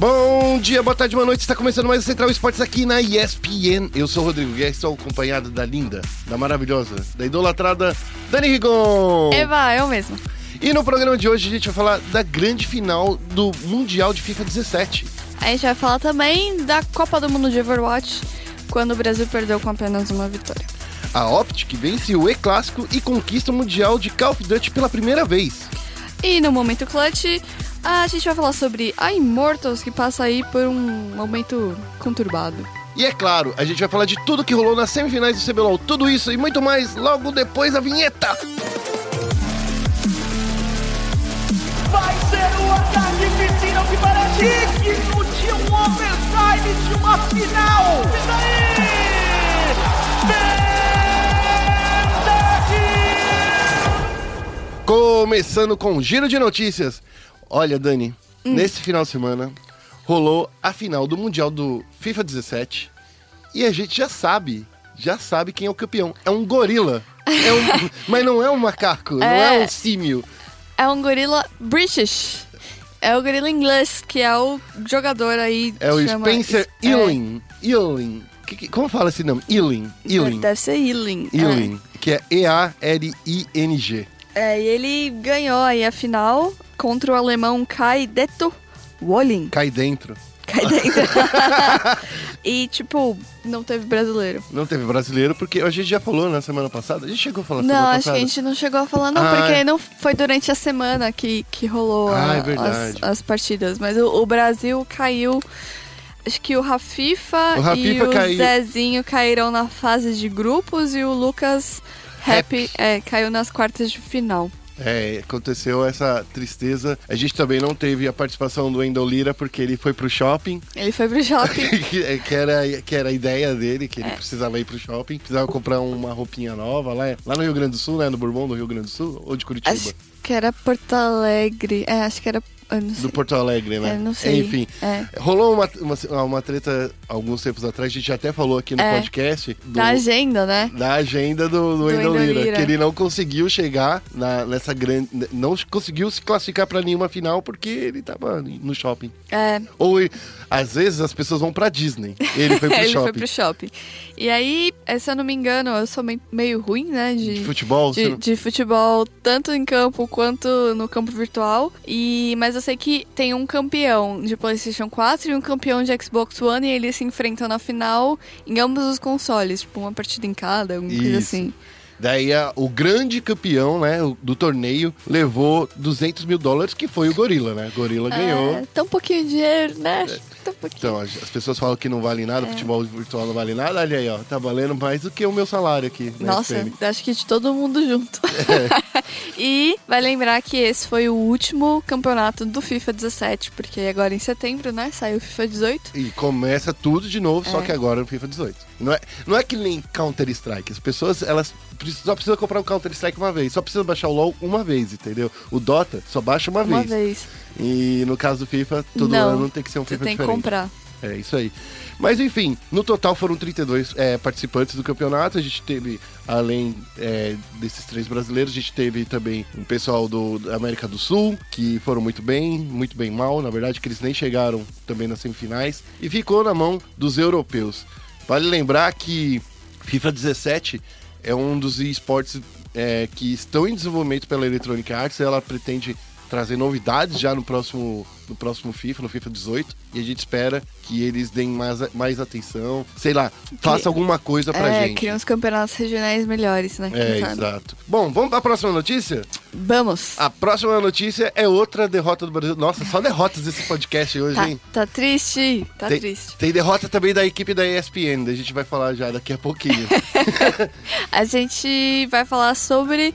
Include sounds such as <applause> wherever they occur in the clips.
Bom dia, boa tarde, boa noite. Está começando mais o Central Esportes aqui na ESPN. Eu sou o Rodrigo Guerra, estou acompanhado da linda, da maravilhosa, da idolatrada Dani Rigon. Eva, eu mesmo. E no programa de hoje a gente vai falar da grande final do Mundial de FIFA 17. A gente vai falar também da Copa do Mundo de Overwatch, quando o Brasil perdeu com apenas uma vitória. A Optic vence o E-Clássico e conquista o Mundial de Call of Duty pela primeira vez. E no Momento Clutch, a gente vai falar sobre a Immortals, que passa aí por um momento conturbado. E é claro, a gente vai falar de tudo que rolou nas semifinais do CBLOL. Tudo isso e muito mais logo depois da vinheta. Vai ser um ataque piscina que parece digno de um overtime de uma final. Isso aí! Começando com um giro de notícias. Olha, Dani, nesse final de semana rolou a final do Mundial do FIFA 17 e a gente já sabe, já sabe quem é o campeão. É um gorila. <laughs> É um- mas não é um macaco, não é É. um símio. É um gorila British. É o gorila inglês, que é o jogador aí. É o chama- Spencer é, Ealing. Ealing. Que- que- como fala esse nome? Ealing. Ealing. Deve ser Ealing. é. Ealing. Que é E-A-L-I-N-G. É, e ele ganhou aí a final contra o alemão Kai Detto Wolling. Cai dentro. Cai dentro. <laughs> e, tipo, não teve brasileiro. Não teve brasileiro, porque a gente já falou na semana passada. A gente chegou a falar Não, acho passada. que a gente não chegou a falar, não, Ah, porque é. não foi durante a semana que, que rolou Ah, a- é as, as partidas. Mas o, o Brasil caiu. Acho que o Rafifa, O Rafifa e o caiu. Zezinho caíram na fase de grupos e o Lucas Happy, Happy. é, caiu nas quartas de final. É, aconteceu essa tristeza. A gente também não teve a participação do Wendel Lira porque ele foi pro shopping, Ele foi pro shopping. <laughs> que, que era, que era a ideia dele, que ele precisava ir pro shopping, precisava comprar uma roupinha nova lá, lá no Rio Grande do Sul, né? No Bourbon do Rio Grande do Sul ou de Curitiba? acho que era Porto Alegre. É, acho que era. Do Porto Alegre, né? É, não sei. Enfim. É. Rolou uma, uma, uma treta alguns tempos atrás, a gente até falou aqui no É. podcast do- Da agenda, né? da agenda do, do Do que ele não conseguiu chegar na, nessa grande. Não conseguiu se classificar pra nenhuma final porque ele tava no shopping. É, Ou às vezes as pessoas vão pra Disney. Ele foi pro <laughs> ele shopping. foi pro shopping. E aí, eh, se eu não me engano, eu sou mei- meio ruim, né? De, De futebol, de, não- de futebol, tanto em campo quanto no campo virtual. E Mas eu sei que tem um campeão de PlayStation 4 e um campeão de Xbox One e eles se enfrentam na final em ambos os consoles. Tipo, uma partida em cada, alguma coisa assim. Daí a- o grande campeão, né, o- do torneio levou 200 mil dólares, que foi o Gorila, né? Gorila ganhou. É, tão pouquinho de dinheiro, né? Tão pouquinho. Então, as as pessoas falam que não vale É. nada, futebol virtual não vale nada. Olha aí, ó, tá valendo mais do que o meu salário aqui. na Nossa, SPM. acho que de todo mundo junto. É. <laughs> e vai lembrar que esse foi o último campeonato do FIFA 17, porque agora em setembro, né, saiu o FIFA 18. E começa tudo de novo, só É. que agora no FIFA 18. Não é, não é que nem Counter-Strike. As pessoas, elas só precisam comprar o Counter-Strike uma vez. Só precisa baixar o LoL uma vez, entendeu? O Dota só baixa uma, Uma vez. vez. E no caso do FIFA, todo Não, ano tem que ser um Você FIFA tem que diferente. comprar. É isso aí. Mas enfim, no total foram 32 é, participantes do campeonato. A gente teve, além é, desses três brasileiros, a gente teve também um pessoal do, da América do Sul, que foram muito bem, muito bem mal, na verdade, que eles nem chegaram também nas semifinais. E ficou na mão dos europeus. Vale lembrar que FIFA 17 é um dos esportes é, que estão em desenvolvimento pela Electronic Arts. Ela pretende trazer novidades já no próximo, no próximo FIFA, no FIFA 18. E a gente espera que eles deem mais, mais atenção. Sei lá, faça alguma coisa pra é, gente. criam os campeonatos regionais melhores, né? É, exato. Bom, vamos pra próxima notícia? Vamos. A próxima notícia é outra derrota do Brasil. Nossa, só derrotas esse podcast hoje, Tá, hein? tá triste? Tá tem, triste. tem derrota também da equipe da ESPN, a gente vai falar já daqui a pouquinho. <laughs> A gente vai falar sobre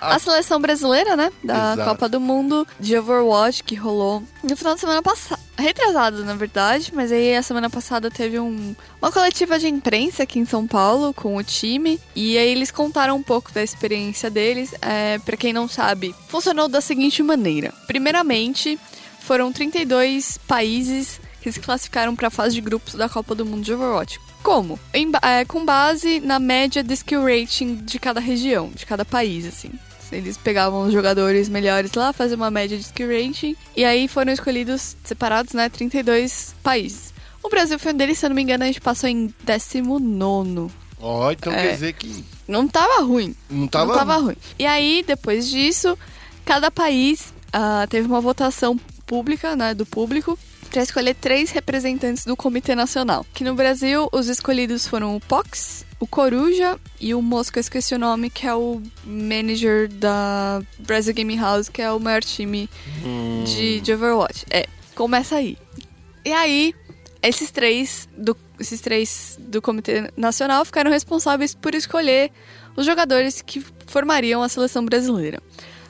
a seleção brasileira, né? Da Exato. Copa do Mundo de Overwatch que rolou no final de semana passada. Retrasado, na verdade, mas aí a semana passada teve um, uma coletiva de imprensa aqui em São Paulo com o time. E aí eles contaram um pouco da experiência deles. É, para quem não sabe, funcionou da seguinte maneira: primeiramente, foram 32 países que se classificaram para a fase de grupos da Copa do Mundo de Overwatch. Como? Em é, com base na média de skill rating de cada região, de cada país, assim. Eles pegavam os jogadores melhores lá, faziam uma média de skill rating. E aí foram escolhidos, separados, né, 32 países. O Brasil foi um deles, se eu não me engano, a gente passou em 19. Ó, então É. quer dizer que Não tava ruim. não tava... Não tava ruim. E aí, depois disso, cada país ah, teve uma votação pública, né, do público, para escolher três representantes do Comitê Nacional. Que no Brasil, os escolhidos foram o Pox, o Coruja e o eu esqueci o nome, que é o manager da Brasil Gaming House, que é o maior time Hum, de, de Overwatch. É, começa aí. E aí, esses três do, esses três do Comitê Nacional ficaram responsáveis por escolher os jogadores que formariam a seleção brasileira.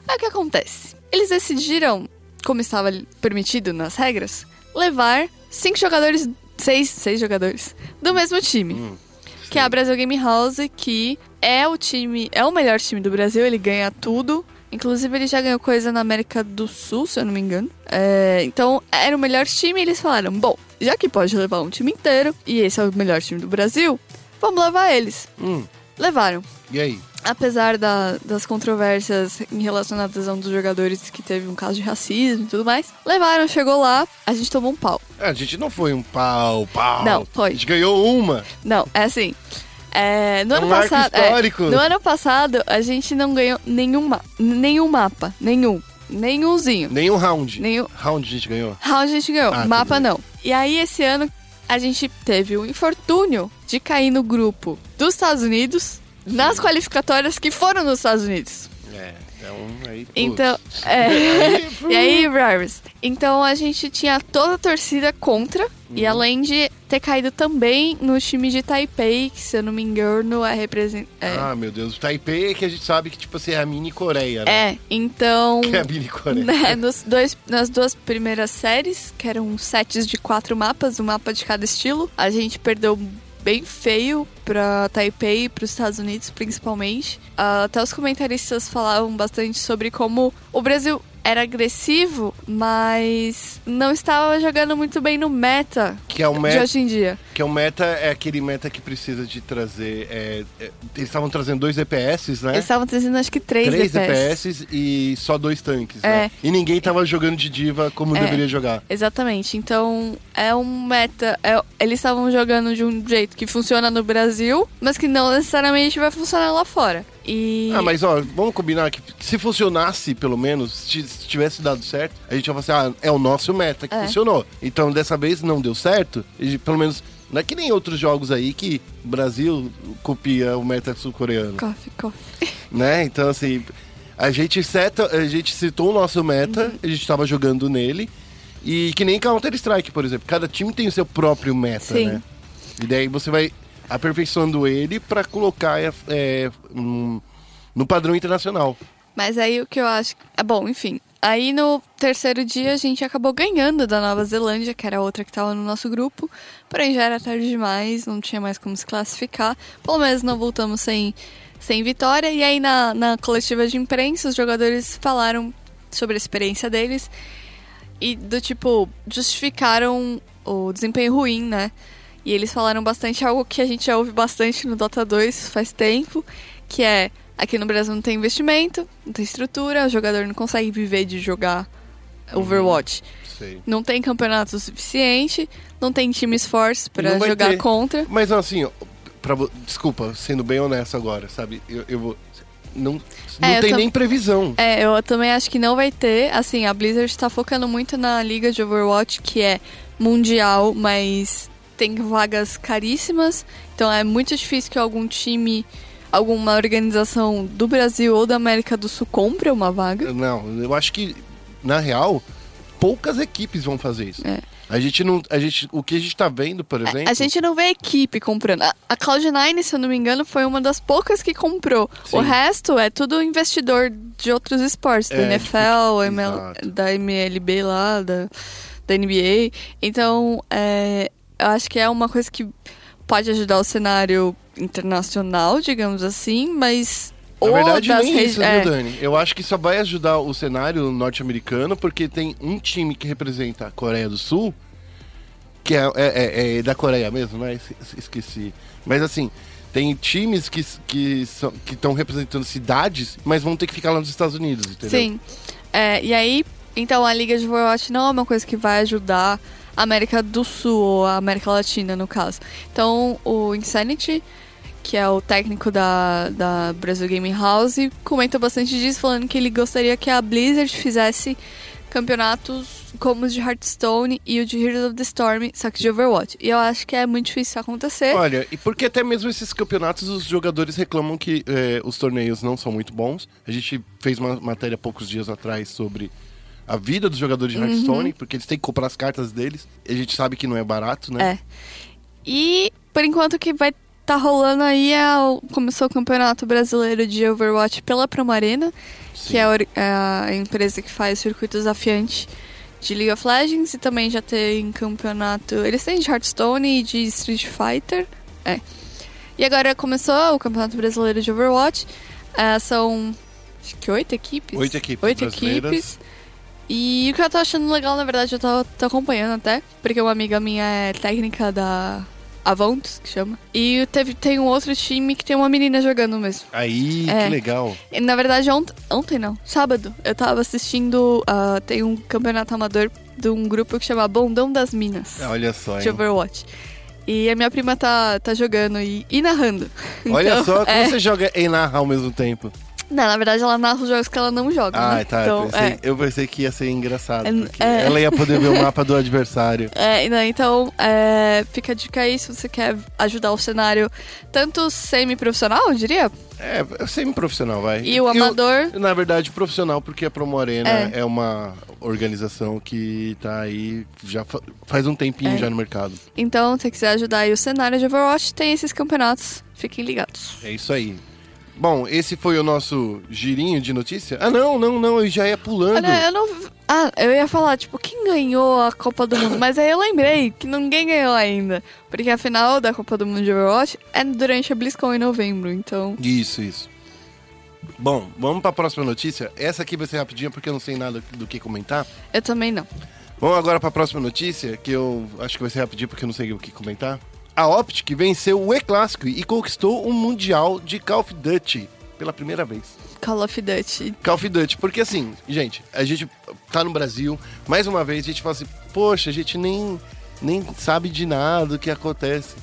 Aí o que acontece? Eles decidiram, como estava permitido nas regras, levar cinco jogadores, seis, seis jogadores, do mesmo time. hum, Que é a Brasil Game House, que é o time, é o melhor time do Brasil, ele ganha tudo. Inclusive, ele já ganhou coisa na América do Sul, se eu não me engano. É, então, era o melhor time e eles falaram: bom, já que pode levar um time inteiro, e esse é o melhor time do Brasil, vamos levar eles. hum. Levaram. E aí? Apesar da- das controvérsias em relacionadas a um dos jogadores que teve um caso de racismo e tudo mais, levaram, chegou lá, a gente tomou um pau. É, a gente não foi um pau, pau. Não, foi. A gente ganhou uma. Não, é assim. é, no É ano um marco passado. é, histórico. no ano passado, a gente não ganhou nenhum, nenhum mapa. Nenhum. Nenhumzinho. Nenhum round. Nenhum. Round a gente ganhou. Round a gente ganhou. Ah, mapa não. E aí, esse ano, a gente teve o infortúnio de cair no grupo dos Estados Unidos nas qualificatórias que foram nos Estados Unidos. É, então aí. Então, é. <laughs> E aí, Bravers? Então a gente tinha toda a torcida contra. E Uhum. além de ter caído também no time de Taipei, que se eu não me engano é representante. Ah, meu Deus. O Taipei é que a gente sabe que, tipo assim, é a mini Coreia, né? É, então. Que <laughs> é a mini Coreia. né, nos dois, nas duas primeiras séries, que eram sets de quatro mapas, um mapa de cada estilo, a gente perdeu bem feio pra Taipei e pros Estados Unidos, principalmente. Ah, até os comentaristas falavam bastante sobre como o Brasil era agressivo, mas não estava jogando muito bem no meta Que é o de meta. hoje em dia. Que é o meta, é aquele meta que precisa de trazer. é, é, eles estavam trazendo dois DPS, né? Eles estavam trazendo acho que três, Três DPS. DPS e só dois tanques, É. né? E ninguém tava jogando de diva como É. deveria jogar. Exatamente. Então, é um meta. é- eles estavam jogando de um jeito que funciona no Brasil, mas que não necessariamente vai funcionar lá fora. E. Ah, mas ó, vamos combinar que, se funcionasse, pelo menos, se se tivesse dado certo, a gente ia falar assim, ah, é o nosso meta que É. funcionou. Então, dessa vez não deu certo, e pelo menos, não é que nem outros jogos aí que o Brasil copia o meta sul-coreano, Coffee, coffee. <laughs> né? Então, assim, a gente, seta, a gente citou o nosso meta, Uhum. a gente tava jogando nele, e que nem Counter-Strike, por exemplo, cada time tem o seu próprio meta, Sim. né? E daí você vai aperfeiçoando ele pra colocar é, um- no padrão internacional. Mas aí o que eu acho. É bom, enfim. Aí no terceiro dia a gente acabou ganhando da Nova Zelândia, que era a outra que tava no nosso grupo. Porém já era tarde demais, não tinha mais como se classificar. Pelo menos não voltamos sem, sem vitória. E aí na, na coletiva de imprensa os jogadores falaram sobre a experiência deles. E do tipo, justificaram o desempenho ruim, né? E eles falaram bastante algo que a gente já ouve bastante no Dota 2 faz tempo, que é aqui no Brasil não tem investimento, não tem estrutura, o jogador não consegue viver de jogar Overwatch. Sei. Não tem campeonato suficiente, não tem times fortes vai jogar ter. contra. Mas assim, pra, desculpa, sendo bem honesto agora, sabe? Eu, eu vou. Não, não É, tem nem previsão. É, eu também acho que não vai ter. Assim, a Blizzard está focando muito na liga de Overwatch, que é mundial, mas tem vagas caríssimas. Então é muito difícil que algum time, alguma organização do Brasil ou da América do Sul compre uma vaga. Não, eu acho que, na real, poucas equipes vão fazer isso. É. A gente não. A gente, o que a gente tá vendo, por exemplo. A gente não vê equipe comprando. A, a Cloud9, se eu não me engano, foi uma das poucas que comprou. Sim. O resto é tudo investidor de outros esportes, da É, NFL, de- ML, exato. da MLB lá, da, da NBA. Então, é, eu acho que é uma coisa que pode ajudar o cenário internacional, digamos assim, mas. Na verdade, das nem isso, é, viu, Dani? Eu acho que só vai ajudar o cenário norte-americano, porque tem um time que representa a Coreia do Sul, que é, é- é- é da Coreia mesmo, né? Es- Esqueci. Mas assim, Tem times que que são, que estão representando cidades, mas vão ter que ficar lá nos Estados Unidos, entendeu? Sim. É, e aí, então a Liga de Overwatch não é uma coisa que vai ajudar América do Sul ou a América Latina, no caso. Então, o Insanity, que é o técnico da, da Brasil Gaming House, comenta bastante disso, falando que ele gostaria que a Blizzard fizesse campeonatos como os de Hearthstone e o de Heroes of the Storm, só que de Overwatch. E eu acho que é muito difícil acontecer. Olha, e porque até mesmo esses campeonatos os jogadores reclamam que eh, os torneios não são muito bons. A gente fez uma matéria poucos dias atrás sobre a vida dos jogadores de Hearthstone, porque eles têm que comprar as cartas deles. E a gente sabe que não é barato, né? É. E por enquanto que vai tá rolando aí é o, começou o Campeonato Brasileiro de Overwatch pela Promarena, Sim. que é a, é a empresa que faz circuito desafiante de League of Legends e também já tem campeonato. Eles têm de Hearthstone e de Street Fighter. É. E agora começou o Campeonato Brasileiro de Overwatch. É, são acho que oito equipes. Oito equipes Oito equipes. E o que eu tô achando legal, na verdade, eu tô, tô acompanhando até, porque uma amiga minha é técnica da Avontes, que chama. E teve, tem um outro time que tem uma menina jogando mesmo. Aí, É. que legal. E, na verdade, ontem, ontem não, sábado, eu tava assistindo. ah, tem um campeonato amador de um grupo que chama Bondão das Minas, Olha só, de hein? Overwatch. E a minha prima tá, tá jogando e, e narrando. Olha <laughs> Então, só como é. você joga e narra ao mesmo tempo. Não, na verdade, ela narra os jogos que ela não joga. Ah, né? tá. Então, eu, pensei, é. eu pensei que ia ser engraçado. É, porque é. ela ia poder ver o mapa do adversário. <laughs> É, não, então, é, fica a dica aí se você quer ajudar o cenário tanto semi-profissional, eu diria, É, semi-profissional, vai. e o amador. na verdade, profissional, porque a Promo Arena É. é. uma organização que tá aí já fa- faz um tempinho É. já no mercado. Então, se você quiser ajudar aí o cenário de Overwatch, tem esses campeonatos. Fiquem ligados. É isso aí. Bom, esse foi o nosso girinho de notícia. Ah, não, não, não, eu já ia pulando. Olha, eu não. Ah, eu ia falar, tipo, quem ganhou a Copa do Mundo? Mas aí eu lembrei que ninguém ganhou ainda. Porque a final da Copa do Mundo de Overwatch é durante a BlizzCon em novembro, então. Isso, isso. Bom, vamos pra próxima notícia. Essa aqui vai ser rapidinha porque eu não sei nada do que comentar. Eu também não. Vamos agora para a próxima notícia, que eu acho que vai ser rapidinho porque eu não sei o que comentar. A Optic venceu o E-Clássico e conquistou o Mundial de Call of Duty pela primeira vez. Call of Duty. Call of Duty, porque assim, gente, a gente tá no Brasil, mais uma vez a gente fala assim, poxa, a gente nem, nem sabe de nada do que acontece.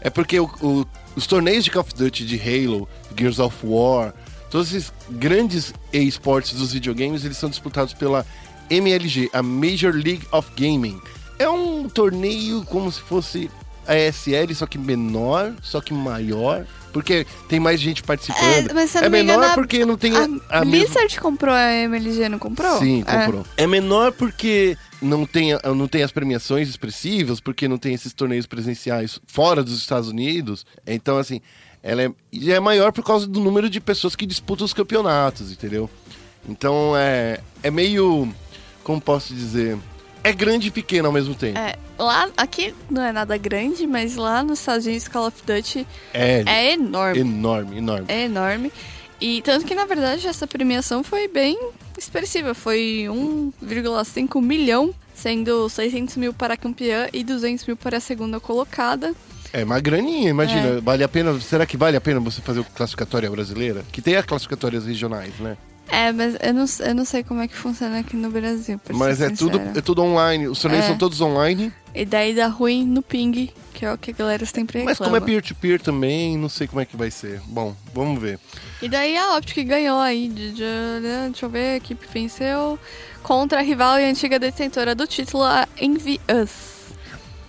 É porque o- o- os torneios de Call of Duty, de Halo, Gears of War, todos esses grandes esportes dos videogames, eles são disputados pela MLG, a Major League of Gaming. É um torneio como se fosse a ESL, só que menor, só que maior, porque tem mais gente participando. É, mas eu é não me menor porque não tem a, A, a mesma... Blizzard comprou a MLG, não comprou? Sim, É. comprou. É. menor porque não tem, não tem as premiações expressivas, porque não tem esses torneios presenciais fora dos Estados Unidos. Então, assim, ela é, e é maior por causa do número de pessoas que disputam os campeonatos, entendeu? Então, é, é meio. Como posso dizer? É grande e pequeno ao mesmo tempo. É, lá, aqui não é nada grande, mas lá nos Estados Unidos, Call of Duty É, é enorme. enorme, enorme. É enorme. E tanto que, na verdade, essa premiação foi bem expressiva. Foi 1,5 milhão, sendo 600 mil para a campeã e 200 mil para a segunda colocada. É uma graninha, É. imagina. Vale a pena. Será que vale a pena você fazer o classificatória brasileira? Que tem as classificatórias regionais, né? É, mas eu não, eu não sei como é que funciona aqui no Brasil, Mas é tudo, é tudo online. Os torneios É. são todos online. E daí dá ruim no ping, que é o que a galera sempre reclama. Mas como é peer-to-peer também, não sei como é que vai ser. Bom, vamos ver. E daí a Optic ganhou aí, de, de- né, deixa eu ver, a equipe venceu contra a rival e antiga detentora do título, a Envy Us.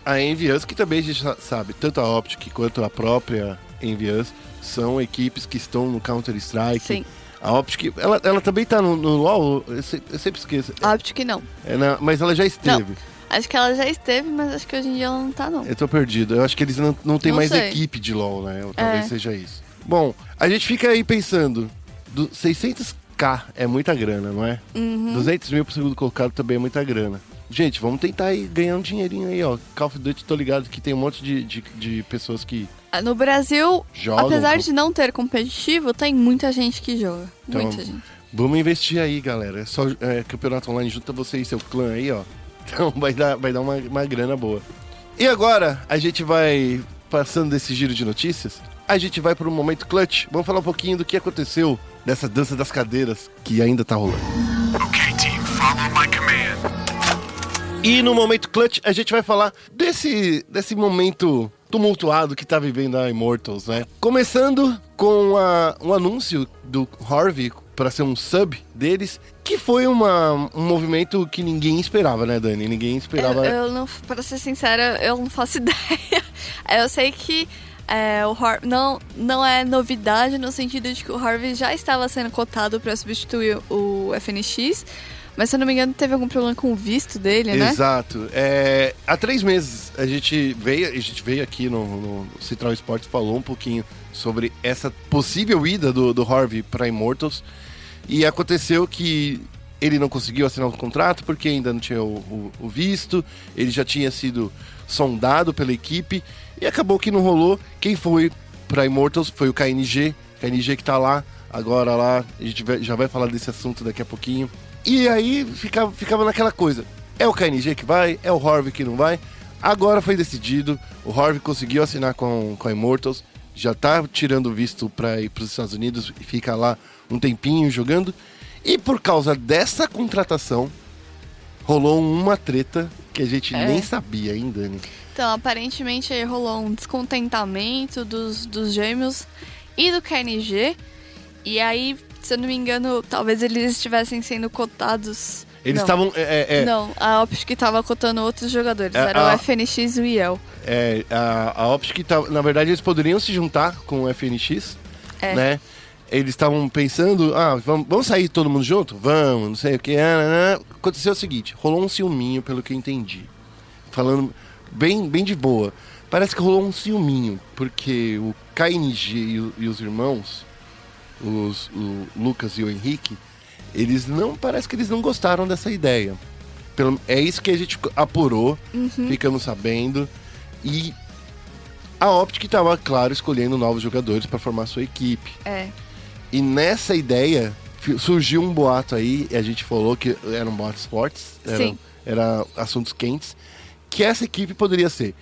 A Envious, que também a gente sa- sabe, tanto a Optic quanto a própria Envious, são equipes que estão no Counter-Strike. Sim, A Optic, ela, ela também tá no, no LoL, eu, se- eu sempre esqueço. a Optic não. É na- mas ela já esteve. Acho que ela já esteve, mas acho que hoje em dia ela não tá, não. Eu tô perdido. Eu acho que eles não, não tem Não mais sei. equipe de LoL, né? Ou Talvez É. seja isso. Bom, a gente fica aí pensando, do 600k é muita grana, não é? Uhum. 200 mil pro segundo colocado também é muita grana. Gente, vamos tentar aí ganhar um dinheirinho aí, ó. Call of Duty, tô ligado que tem um monte de, de, de pessoas que Ah, No Brasil, jogam. apesar de não ter competitivo, tem muita gente que joga. Então, muita gente. Vamos investir aí, galera. É só é, campeonato online, junta você e seu clã aí, ó. <laughs> Então vai dar, vai dar uma, uma grana boa. E agora, a gente vai passando desse giro de notícias a gente vai para um momento clutch. Vamos falar um pouquinho do que aconteceu nessa dança das cadeiras que ainda tá rolando. Okay, team, follow my command. E no momento clutch, a gente vai falar desse, desse momento tumultuado que tá vivendo a Immortals, né? Começando com a, um anúncio do Harvey para ser um sub deles, que foi uma, um movimento que ninguém esperava, né, Dani? Ninguém esperava. Eu, eu não, pra ser sincera, eu não faço <laughs> ideia. Eu sei que é, o Har não, não é novidade no sentido de que o Harvey já estava sendo cotado para substituir o FNX. Mas se eu não me engano, teve algum problema com o visto dele, né? Exato. É, há três meses a gente veio, a gente veio aqui no, no Central Sports falou um pouquinho sobre essa possível ida do, do Harvey para Immortals. E aconteceu que ele não conseguiu assinar o contrato porque ainda não tinha o, o, o visto, ele já tinha sido sondado pela equipe e acabou que não rolou. Quem foi para Immortals foi o KNG, KNG que tá lá, agora lá, a gente já vai falar desse assunto daqui a pouquinho. E aí ficava, ficava naquela coisa: é o KNG que vai, é o Harvey que não vai. Agora foi decidido, o Harvey conseguiu assinar com, com a Immortals, já tá tirando o visto para ir para os Estados Unidos e fica lá um tempinho jogando. E por causa dessa contratação, rolou uma treta que a gente É. nem sabia ainda, né? Então, aparentemente aí rolou um descontentamento dos, dos gêmeos e do KNG. E aí, se eu não me engano, talvez eles estivessem sendo cotados. Eles estavam. É, é, Não, a Optic estava cotando outros jogadores. É, Era a- o FNX e o IEL. é, a, a Optic, tá, na verdade, eles poderiam se juntar com o FNX, É. né? Eles estavam pensando, ah, vamos, vamos sair todo mundo junto? Vamos, não sei o que. ah, ah, ah. Aconteceu o seguinte, rolou um ciúminho, pelo que eu entendi. Falando bem, bem de boa. Parece que rolou um ciúminho, porque o KNG e, e os irmãos, os, o Lucas e o Henrique, eles não, parece que eles não gostaram dessa ideia. Pelo, é isso que a gente apurou, ficamos sabendo. E a Optic estava, claro, escolhendo novos jogadores para formar sua equipe. É. E nessa ideia surgiu um boato aí, e a gente falou que eram boatos fortes, eram, era assuntos quentes, que essa equipe poderia ser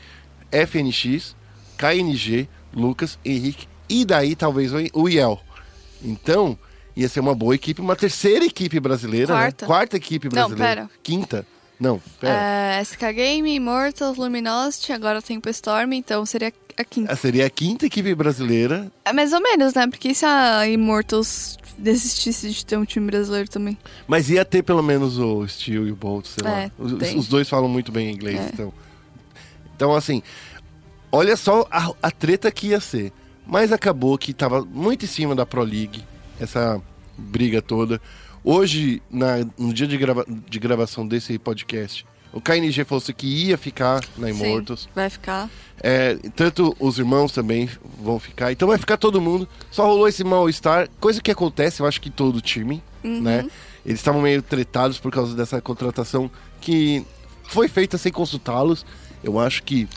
FNX, KNG, Lucas, Henrique e daí talvez o o IEL. Então, ia ser uma boa equipe, uma terceira equipe brasileira, Quarta. né? Quarta equipe Não, brasileira. pera. Quinta. Não, pera. É, SK Game, Immortals, Luminosity, agora tem o Storm, então seria a quinta. Ah, Seria a quinta equipe brasileira. É mais ou menos, né? Porque se a Immortals desistisse de ter um time brasileiro também? Mas ia ter pelo menos o Steel e o Bolt, sei É, lá. Os, os dois falam muito bem inglês, É. então. Então, assim, olha só a, a treta que ia ser. Mas acabou que tava muito em cima da Pro League, essa briga toda. Hoje, na- no dia de, grava- de gravação desse podcast, o KNG falou que ia ficar na Immortals. Sim, vai ficar. É, tanto os irmãos também vão ficar. Então vai ficar todo mundo. Só rolou esse mal-estar, coisa que acontece, eu acho que todo time, Uhum. né? Eles estavam meio tretados por causa dessa contratação que foi feita sem consultá-los. Eu acho que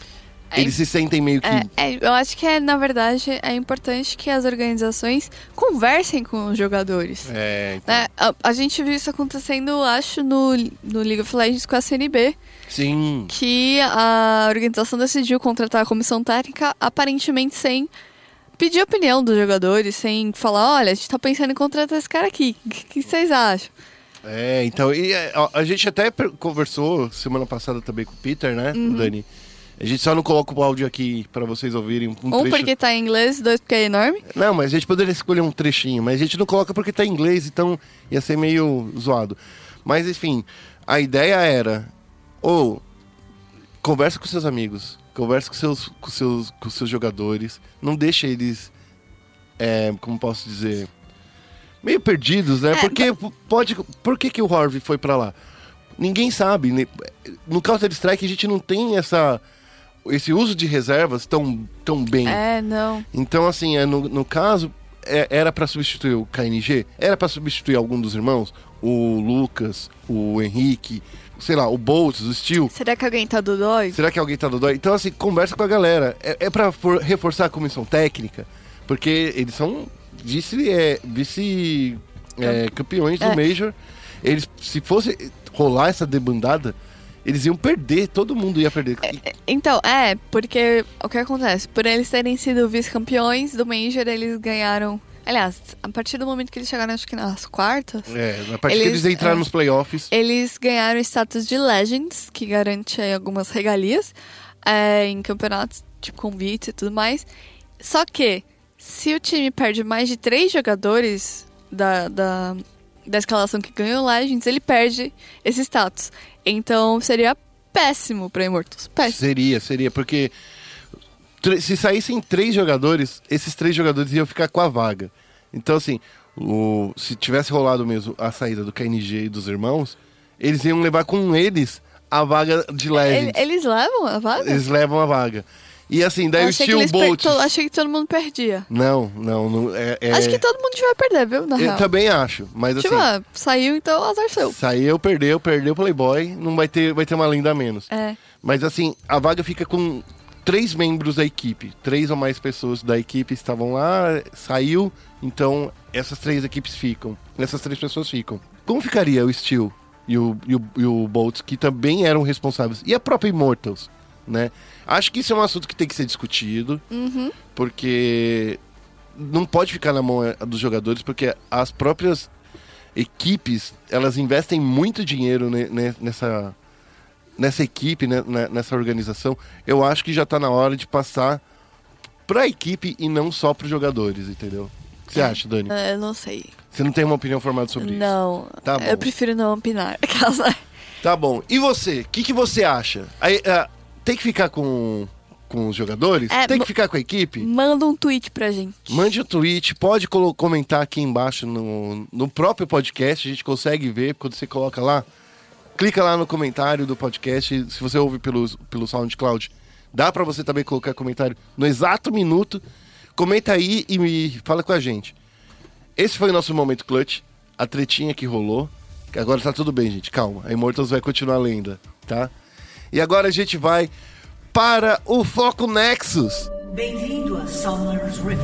É, eles se sentem meio que. É, é, eu acho que, é, na verdade, é importante que as organizações conversem com os jogadores. É, então, né? A, a gente viu isso acontecendo, acho, no, no League of Legends com a CNB, sim. que a organização decidiu contratar a comissão técnica aparentemente sem pedir a opinião dos jogadores, sem falar, olha, a gente tá pensando em contratar esse cara aqui, o que, que vocês acham? É, então, e, é, a, a gente até conversou semana passada também com o Peter, né, Uhum. Dani? A gente só não coloca o áudio aqui pra vocês ouvirem um, um trecho. porque tá em inglês, dois porque é enorme. Não, mas a gente poderia escolher um trechinho, mas a gente não coloca porque tá em inglês, então ia ser meio zoado. Mas enfim, a ideia era, ou conversa com seus amigos, conversa com seus, com seus, com seus jogadores, não deixa eles, é, como posso dizer, meio perdidos, né? É, porque pode, por que que o Harvey foi pra lá? Ninguém sabe. né? No Counter Strike a gente não tem essa esse uso de reservas tão, tão bem. É, não. Então, assim, é, no, no caso, é- era pra substituir o KNG? Era pra substituir algum dos irmãos? O Lucas, o Henrique, sei lá, o Boltz, o Steel? Será que alguém tá do dói? Será que alguém tá do dói? Então, assim, conversa com a galera. É, é for- reforçar a comissão técnica, porque eles são vice, é, vice é, campeões do É. Major. Eles, se fosse rolar essa debandada, Eles iam perder, todo mundo ia perder. Então, é, porque o que acontece? Por eles terem sido vice-campeões do Major, eles ganharam. Aliás, a partir do momento que eles chegaram, acho que nas quartas, É, na parte que Eles- eles entraram é. nos playoffs. eles ganharam o status de Legends, que garante aí algumas regalias é, em campeonatos, tipo convites e tudo mais. Só que, se o time perde mais de três jogadores da, da, da escalação que ganhou Legends, ele perde esse status. Então, seria péssimo pra Immortals. Péssimo. Seria, seria, porque se saíssem três jogadores, esses três jogadores iam ficar com a vaga. Então, assim, o, se tivesse rolado mesmo a saída do KNG e dos irmãos, eles iam levar com eles a vaga de Ele- Legends. Eles levam a vaga? Eles levam a vaga. E assim, daí Eu o Steel Bolt. to- achei que todo mundo perdia. Não, não, não. É, é- Acho que todo mundo vai perder, viu? Na Eu real. também acho, mas Tipo, assim. ah, saiu, então azar seu. Saiu, perdeu, perdeu o Playboy, não vai ter, vai ter uma lenda a menos. É. Mas assim, a vaga fica com três membros da equipe. Três ou mais pessoas da equipe estavam lá, saiu, então essas três equipes ficam. Essas três pessoas ficam. Como ficaria o Steel e o, e o, e o Boltz, que também eram responsáveis? E a própria Immortals, né? Acho que isso é um assunto que tem que ser discutido, Uhum. porque não pode ficar na mão eh, dos jogadores, porque as próprias equipes, elas investem muito dinheiro ne- ne- nessa, nessa equipe, né, ne- nessa organização. Eu acho que já tá na hora de passar pra equipe e não só pros jogadores, entendeu? O que você acha, Dani? É, Eu não sei. Você não tem uma opinião formada sobre isso? Não. Tá bom. Eu prefiro não opinar. <laughs> Tá bom. E você? O que, que você acha? Aí, ah, tem que ficar com, com os jogadores? É, tem que ficar com a equipe? Manda um tweet pra gente. Mande o tweet, pode comentar aqui embaixo no, no próprio podcast, a gente consegue ver quando você coloca lá. Clica lá no comentário do podcast, se você ouve pelo, pelo SoundCloud, dá pra você também colocar comentário no exato minuto. Comenta aí e me fala com a gente. Esse foi o nosso momento clutch, a tretinha que rolou. Agora tá tudo bem, gente, calma. A Immortals vai continuar lenda, tá? E agora a gente vai para o Foco Nexus. Bem-vindo a Summer's Rift.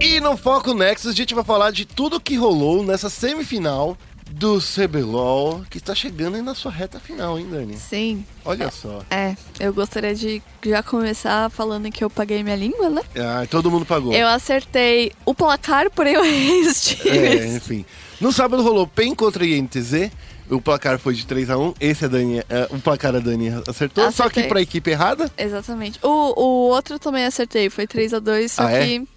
E no Foco Nexus a gente vai falar de tudo que rolou nessa semifinal do CBLOL, que está chegando aí na sua reta final, hein, Dani? Sim. Olha só. É, eu gostaria de já começar falando que eu paguei minha língua, né? Ah, todo mundo pagou. Eu acertei o placar, porém <laughs> eu errei os times. É, enfim. No sábado rolou PEN contra INTZ. O placar foi de 3x1. Esse a Dani, é, o placar a Dani acertou, só que Acertei. pra equipe errada. Exatamente. O, o outro também acertei, foi 3x2, só Ah, é? que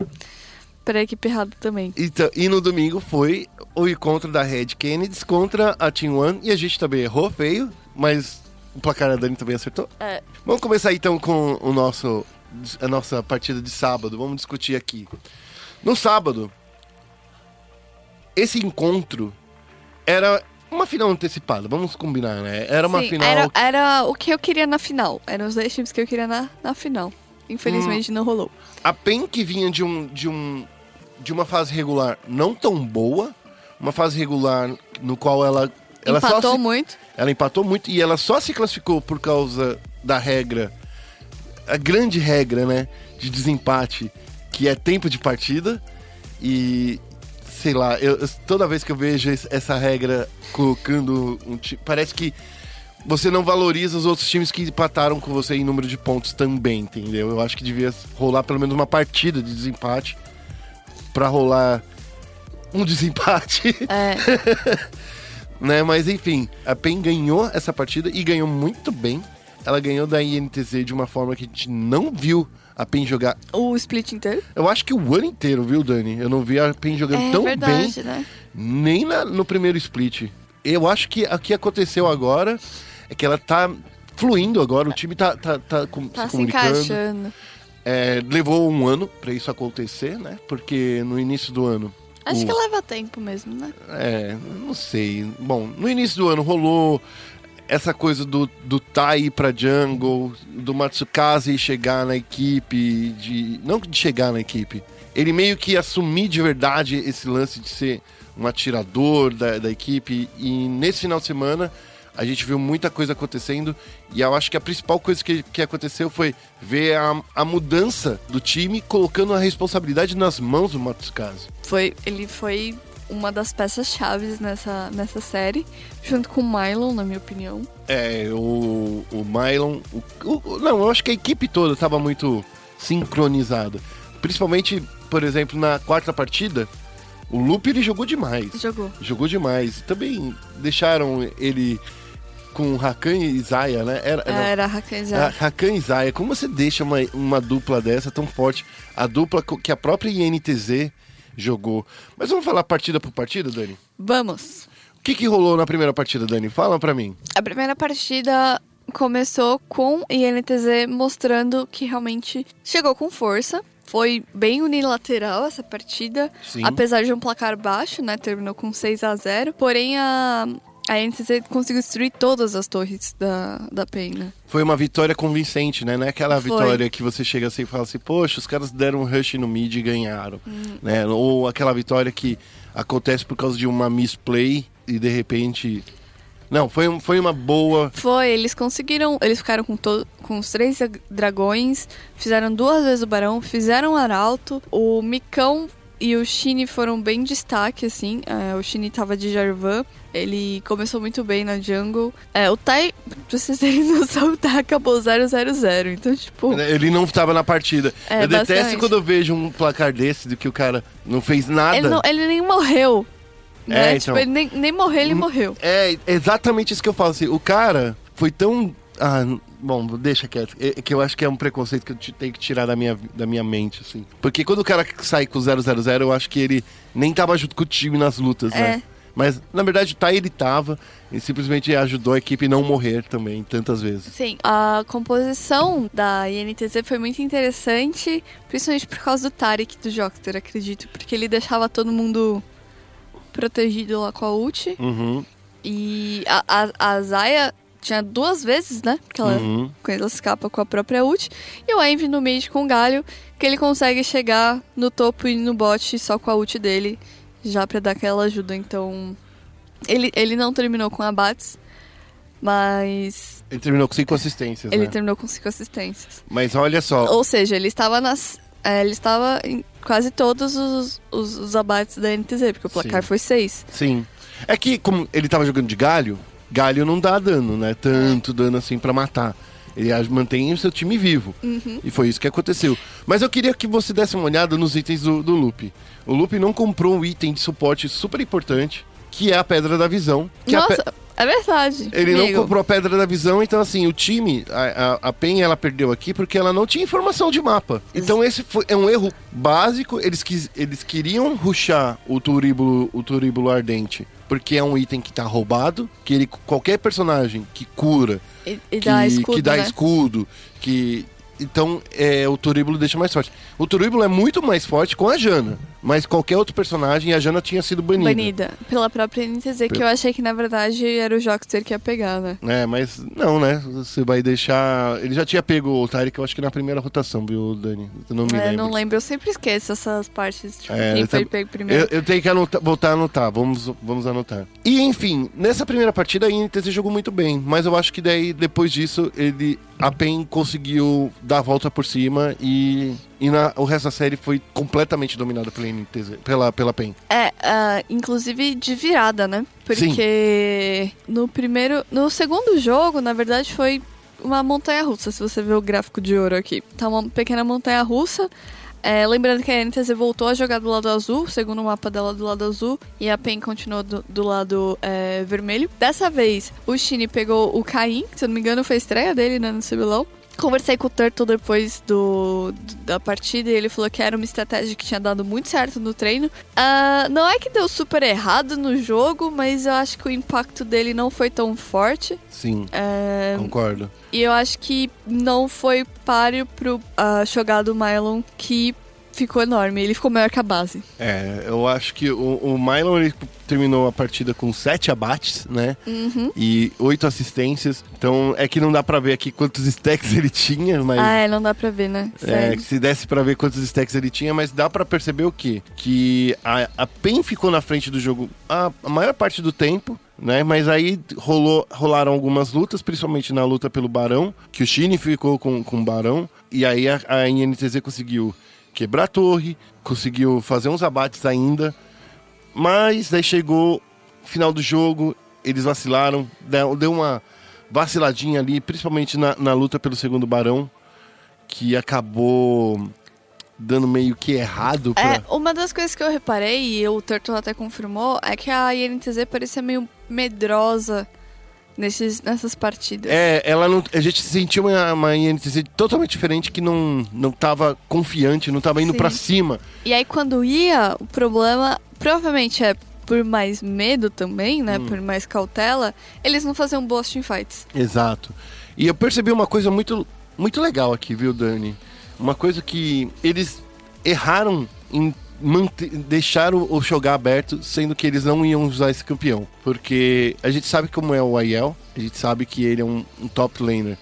pra equipe errada também. Então, e no domingo foi o encontro da Red Kennedy contra a Team One. E a gente também errou feio, mas o placar a Dani também acertou. É. Vamos começar então com o nosso, a nossa partida de sábado. Vamos discutir aqui. No sábado, esse encontro era uma final antecipada, vamos combinar, né? Era uma Sim, final. Era, era o que eu queria na final. Eram os dois times que eu queria na, na final. Hum. Infelizmente não rolou. A PEN que vinha de um, de um de uma fase regular não tão boa, uma fase regular no qual ela ela Empatou se- muito. Ela empatou muito e ela só se classificou por causa da regra, a grande regra, né, de desempate, que é tempo de partida. E sei lá, eu, toda vez que eu vejo essa regra colocando um time, parece que você não valoriza os outros times que empataram com você em número de pontos também, entendeu? Eu acho que devia rolar pelo menos uma partida de desempate pra rolar um desempate. É, <laughs> né? Mas enfim, a PEN ganhou essa partida e ganhou muito bem. Ela ganhou da INTZ de uma forma que a gente não viu a PEN jogar. o split inteiro. Eu acho que o ano inteiro, viu, Dani? Eu não vi a PEN jogando É tão verdade, bem, né? nem na- no primeiro split. Eu acho que o que aconteceu agora é que ela tá fluindo agora, o time tá, tá, tá, com- Tá se se comunicando. encaixando. É, levou um ano pra isso acontecer, né? Porque no início do ano. Acho o- que leva tempo mesmo, né? É, não sei. Bom, no início do ano rolou essa coisa do, do Tai ir pra jungle, do Matsukaze chegar na equipe, de. Não de chegar na equipe. Ele meio que assumir de verdade esse lance de ser um atirador da, da equipe. E nesse final de semana a gente viu muita coisa acontecendo. E eu acho que a principal coisa que, que aconteceu foi ver a, a mudança do time colocando a responsabilidade nas mãos do Matsukaze. Foi, ele foi uma das peças chaves nessa, nessa série, junto com o Mylon, na minha opinião. É, o, o Mylon. O, o- não, eu acho que a equipe toda estava muito sincronizada. Principalmente, por exemplo, na quarta partida, o Lupe ele jogou demais. Jogou. Jogou demais. Também deixaram ele com o Hakan e Zaya, né? Era, não, Era Hakan a Zaya. Hakan e Zaya. Como você deixa uma, uma dupla dessa tão forte? A dupla que a própria INTZ jogou. Mas vamos falar partida por partida, Dani? Vamos. O que, que rolou na primeira partida, Dani? Fala pra mim. A primeira partida começou com INTZ mostrando que realmente chegou com força. Foi bem unilateral essa partida, Sim. apesar de um placar baixo, né? Terminou com 6 a 0 Porém, a, a INTZ conseguiu destruir todas as torres da, da PEN, né? Foi uma vitória convincente, né? Não é aquela Foi. vitória que você chega assim e fala assim, poxa, os caras deram um rush no mid e ganharam. Hum. Né? Ou aquela vitória que acontece por causa de uma misplay e de repente. Não, foi, um- foi uma boa. Foi, eles conseguiram. Eles ficaram com, to- com os três dra- dragões, fizeram duas vezes o barão, fizeram o arauto. O Micão e o Shine foram bem destaque, assim. É, o Shine tava de Jarvan. Ele começou muito bem na jungle. É, o Tai, pra vocês terem <laughs> noção, o Tai acabou 0-0-0. Então, tipo. Ele não estava na partida. É, eu detesto basicamente. quando eu vejo um placar desse do que o cara não fez nada. Ele, não- ele nem morreu. Né? É, Tipo, então. ele nem, nem morreu, ele morreu. É exatamente isso que eu falo. Assim, o cara foi tão. Ah, bom, deixa quieto. É, é que eu acho que é um preconceito que eu te- tenho que tirar da minha, da minha mente, assim. Porque quando o cara sai com 000, eu acho que ele nem tava junto com o time nas lutas, né? É. Mas, na verdade, tá, ele tava. E simplesmente ajudou a equipe não morrer também, tantas vezes. Sim, a composição da INTZ foi muito interessante, principalmente por causa do Tarek do Jockster, acredito, porque ele deixava todo mundo protegido lá com a ult. Uhum, E a, a, a Zaya tinha duas vezes, né? Que ela, uhum. ela escapa com a própria ult. E o Envy no mid com o Galho, que ele consegue chegar no topo e no bot só com a ult dele, já pra dar aquela ajuda. Então, ele, ele não terminou com abates, mas Ele terminou com cinco assistências, ele né? terminou com cinco assistências. Mas olha só, Ou seja, ele estava nas. é, ele estava em quase todos os, os, os abates da NTZ, porque o placar Sim. foi seis. sim. É que, como ele tava jogando de galho, galho não dá dano, né? Tanto dano assim pra matar. Ele mantém o seu time vivo. Uhum. E foi isso que aconteceu. Mas eu queria que você desse uma olhada nos itens do, do Lupe. O Lupe não comprou um item de suporte super importante, que é a Pedra da Visão. Que a Nossa, pe- é verdade. Ele não amigo. comprou a Pedra da Visão, então assim, o time, a, a, a PEN, ela perdeu aqui porque ela não tinha informação de mapa. Então esse foi, é um erro básico, eles, quis, eles queriam ruxar o turíbulo, o turíbulo ardente, porque é um item que tá roubado, que ele, qualquer personagem que cura, E, e que, dá escudo, que dá né? escudo, que... Então, é, o Turíbulo deixa mais forte. O Turíbulo é muito mais forte com a Jana, mas qualquer outro personagem, a Jana tinha sido banida. Banida. Pela própria NTZ, que eu achei que na verdade era o Jockster que ia pegar, né? É, mas não, né? Você vai deixar. Ele já tinha pego o Tarek, eu acho que na primeira rotação, viu, Dani? Eu não me É, lembro. não lembro, eu sempre esqueço essas partes, tipo, É, quem foi pego primeiro. Eu, eu tenho que anotar- voltar a anotar, vamos, vamos anotar. E enfim, nessa primeira partida a INTZ jogou muito bem, mas eu acho que daí, depois disso, ele. A PEN conseguiu dar a volta por cima e. E na- o resto da série foi completamente dominado pela INTZ, pela, pela PEN. É, ah, inclusive de virada, né? Porque no primeiro. No segundo jogo, na verdade, foi uma montanha russa, se você ver o gráfico de ouro aqui. Tá uma pequena montanha russa. É, lembrando que a NTZ voltou a jogar do lado azul, segundo o mapa dela do lado azul, e a PEN continuou do, do lado é, vermelho. Dessa vez, o Shine pegou o Caim, se eu não me engano foi a estreia dele né, no CBLOL. Conversei com o Turtle depois do, da partida e ele falou que era uma estratégia que tinha dado muito certo no treino. Ah, não é que deu super errado no jogo, mas eu acho que o impacto dele não foi tão forte. Sim, É, concordo. e eu acho que não foi páreo pro ah, jogar do Mylon, que ficou enorme. Ele ficou maior que a base. É, eu acho que o, o Mylon ele terminou a partida com sete abates, né? Uhum. E oito assistências. Então é que não dá pra ver aqui quantos stacks <laughs> ele tinha, mas. Ah, é, não dá pra ver, né? É, Sério. que se desse pra ver quantos stacks ele tinha, mas dá pra perceber o quê? Que a, a PEN ficou na frente do jogo a, a maior parte do tempo, né? Mas aí rolou, rolaram algumas lutas, principalmente na luta pelo Barão, que o Shine ficou com, com o Barão, e aí a, a conseguiu quebrar a torre, conseguiu fazer uns abates ainda, Mas daí chegou final do jogo, eles vacilaram, deu deu uma vaciladinha ali, principalmente na, na luta pelo segundo barão, que acabou dando meio que errado pra... É, uma das coisas que eu reparei, e o Turtle até confirmou, é que a INTZ parecia meio medrosa nesses, nessas partidas. É, ela não. A gente sentiu uma, uma INTZ totalmente diferente que não, não tava confiante, não tava indo pra cima. E aí quando ia, o problema provavelmente é por mais medo também, né? Por mais cautela, eles não faziam boas teamfights. Exato. E eu percebi uma coisa muito, muito legal aqui, viu, Dani? Uma coisa que eles erraram em manter, deixar o, o jogar aberto, sendo que eles não iam usar esse campeão. Porque a gente sabe como é o Aiel, a gente sabe que ele é um, um top laner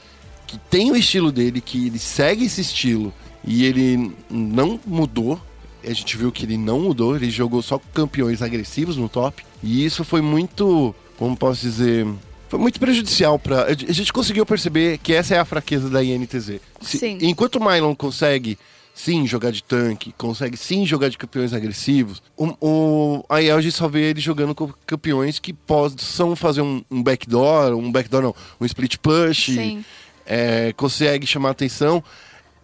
que tem o estilo dele, que ele segue esse estilo e ele não mudou. A gente viu que ele não mudou, ele jogou só com campeões agressivos no top. E isso foi muito, como posso dizer, foi muito prejudicial para A gente conseguiu perceber que essa é a fraqueza da INTZ. Se- Sim. Enquanto o Mylon consegue sim jogar de tanque, consegue sim jogar de campeões agressivos, o, o a Elg só vê ele jogando com campeões que possam fazer um, um backdoor, um backdoor não, um split push, é, consegue chamar atenção.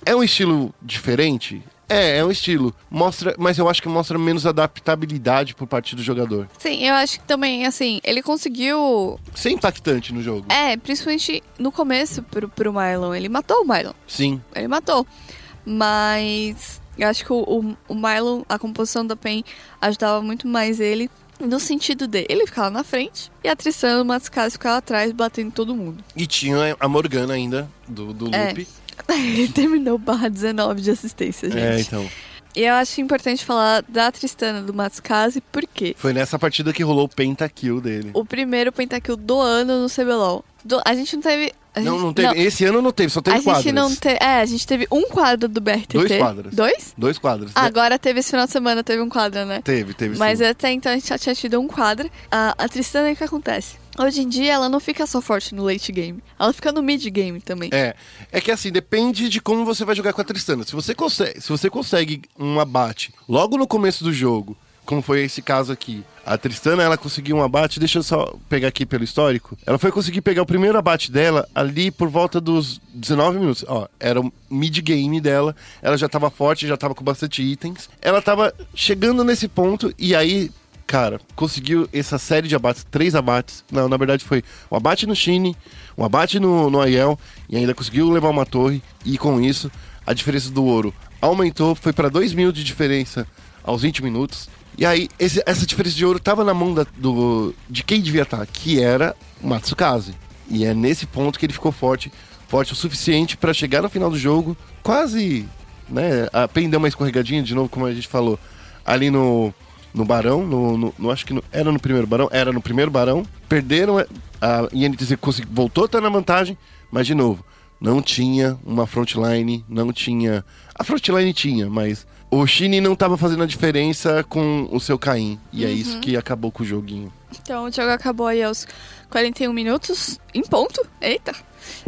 É um estilo diferente? É, é um estilo. Mostra, mas eu acho que mostra menos adaptabilidade por parte do jogador. Sim, eu acho que também, assim, ele conseguiu. Ser impactante no jogo. É, principalmente no começo pro, pro Mylon. Ele matou o Mylon. Sim. Ele matou. Mas eu acho que o, o, o Mylon, a composição da PEN, ajudava muito mais ele no sentido dele. Ele ficava na frente e a Tristana o Matsukaze ficava atrás, batendo em todo mundo. E tinha a Morgana ainda, do, do É. loop. <laughs> ele terminou barra 19 de assistência, gente. É, então. E eu acho importante falar da Tristana do Matsukaze, porque Foi nessa partida que rolou o pentakill dele. o primeiro pentakill do ano no CBLOL. Do- a gente não teve. a Não, gente- não teve. Esse ano não teve, só teve a quadras. gente não teve. É, a gente teve um quadro do BRTT. Dois quadros. Dois? Dois quadros. Ah, né? agora teve esse final de semana, teve um quadro, né? Teve, teve Mas sim. até então a gente já tinha tido um quadro. A, a Tristana, o que acontece? Hoje em dia ela não fica só forte no late game. Ela fica no mid game também. É, é que assim, depende de como você vai jogar com a Tristana. Se você consegue, se você consegue um abate logo no começo do jogo, como foi esse caso aqui, a Tristana ela conseguiu um abate, deixa eu só pegar aqui pelo histórico. Ela foi conseguir pegar o primeiro abate dela ali por volta dos 19 minutos. Ó, era o mid game dela, ela já tava forte, já tava com bastante itens. Ela tava chegando nesse ponto e aí cara, conseguiu essa série de abates, três abates. Não, na verdade foi um abate no Shine, um abate no, no Aiel, e ainda conseguiu levar uma torre. E com isso, a diferença do ouro aumentou, foi para 2 mil de diferença aos 20 minutos. E aí, esse- essa diferença de ouro tava na mão da- do, de quem devia estar, que era o Matsukaze. E é nesse ponto que ele ficou forte, forte o suficiente para chegar no final do jogo, quase, né, a Pen deu uma escorregadinha de novo, como a gente falou, ali no, no Barão, no, no- no- acho que no- era no primeiro Barão, era no primeiro Barão, perderam, é, a INTZ consegui- voltou a estar na vantagem, mas de novo, não tinha uma frontline, não tinha, a frontline tinha, mas o Shine não estava fazendo a diferença com o seu Caim, e é isso que acabou com o joguinho. Então o jogo acabou aí aos 41 minutos, em ponto. Eita!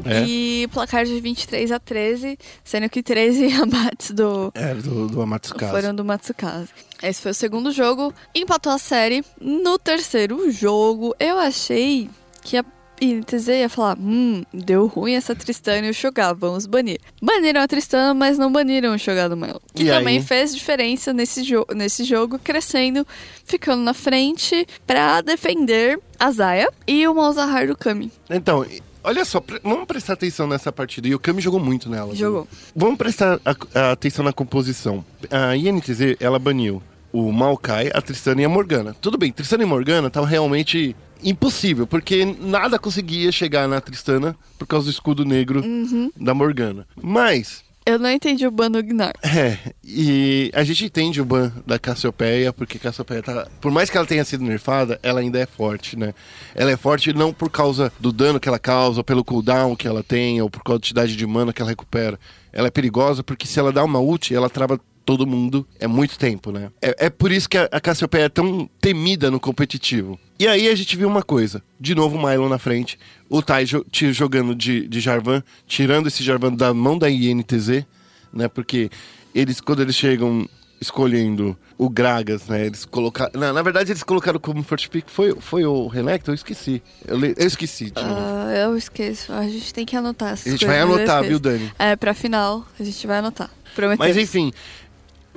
É. E placar de 23 a 13, sendo que 13 <laughs> abates do, Era do, do Amatsukaze. foram do Matsukaze. Esse foi o segundo jogo. Empatou a série. No terceiro jogo, eu achei que a INTZ ia falar: Hum, deu ruim essa Tristana e o Shogar, vamos banir. Baniram a Tristana, mas não baniram o Shogar do Melo. Que E também aí? fez diferença nesse, jo nesse jogo, crescendo, ficando na frente pra defender a Zaya e o Malzahar do Kami. Então, olha só, vamos prestar atenção nessa partida. E o Kami jogou muito nela. viu? Jogou. Vamos prestar a- a atenção na composição. A INTZ, ela baniu o Maokai, a Tristana e a Morgana. Tudo bem, Tristana e Morgana estavam realmente impossível, porque nada conseguia chegar na Tristana por causa do escudo negro Uhum. da Morgana. Mas, Eu não entendi o ban do Gnar. <laughs> é, e a gente entende o ban da Cassiopeia, porque Cassiopeia tá. Por mais que ela tenha sido nerfada, ela ainda é forte, né? Ela é forte não por causa do dano que ela causa, pelo cooldown que ela tem, ou por quantidade de mana que ela recupera. Ela é perigosa porque se ela dá uma ult, ela trava todo mundo. É muito tempo, né? É, é por isso que a, a Cassiopeia é tão temida no competitivo. E aí a gente viu uma coisa. De novo o Mylon na frente. O Tai jo- te- jogando de, de Jarvan, tirando esse Jarvan da mão da INTZ, né? Porque eles, quando eles chegam escolhendo o Gragas, né? Eles colocaram. Na, na verdade, eles colocaram como first pick. Foi, foi o Renekton? Eu esqueci. Eu, le- eu esqueci. de novo. Ah, eu esqueço. A gente tem que anotar a gente vai eu anotar, viu, Dani? É, pra final, a gente vai anotar. Prometemos. Mas enfim,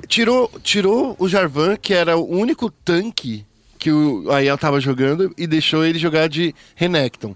tirou, tirou o Jarvan, que era o único tanque que o Aiel tava jogando, e deixou ele jogar de Renekton.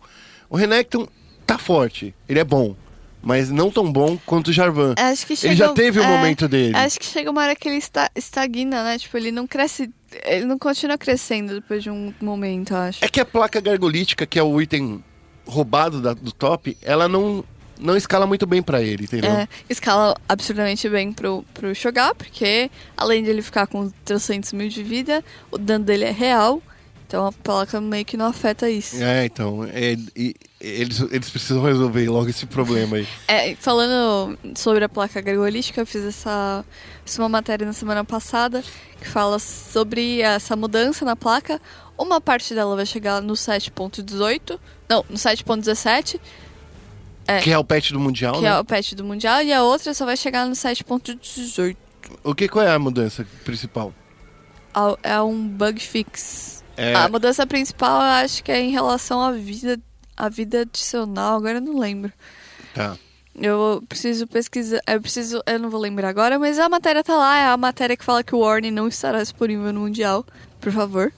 O Renekton tá forte, ele é bom, mas não tão bom quanto o Jarvan. Acho que Ele já chega- teve o é, momento dele. Acho que chega uma hora que ele está, estagna, né? Tipo, ele não cresce. Ele não continua crescendo depois de um momento, acho. É que a placa gargolítica, que é o item roubado da- do top, ela não, não escala muito bem pra ele, entendeu? É, escala absurdamente bem pro, pro Shogar, porque além de ele ficar com 300 mil de vida, o dano dele é real. Então a placa meio que não afeta isso. É, então, é, e- eles, eles precisam resolver logo esse problema aí. <laughs> É, falando sobre a placa gargolística, eu fiz essa, fiz uma matéria na semana passada que fala sobre essa mudança na placa. Uma parte dela vai chegar no 7.18, não, no 7.17, É. Que é o patch do Mundial, que né? é o patch do Mundial, e a outra só vai chegar no 7.18. O que, qual é a mudança principal? Al- É um bug fix. É- A mudança principal eu acho que é em relação à vida, à vida adicional, agora eu não lembro. Tá. Eu preciso pesquisar, eu preciso, eu não vou lembrar agora, mas a matéria tá lá, é a matéria que fala que o Warning não estará disponível no Mundial, por favor.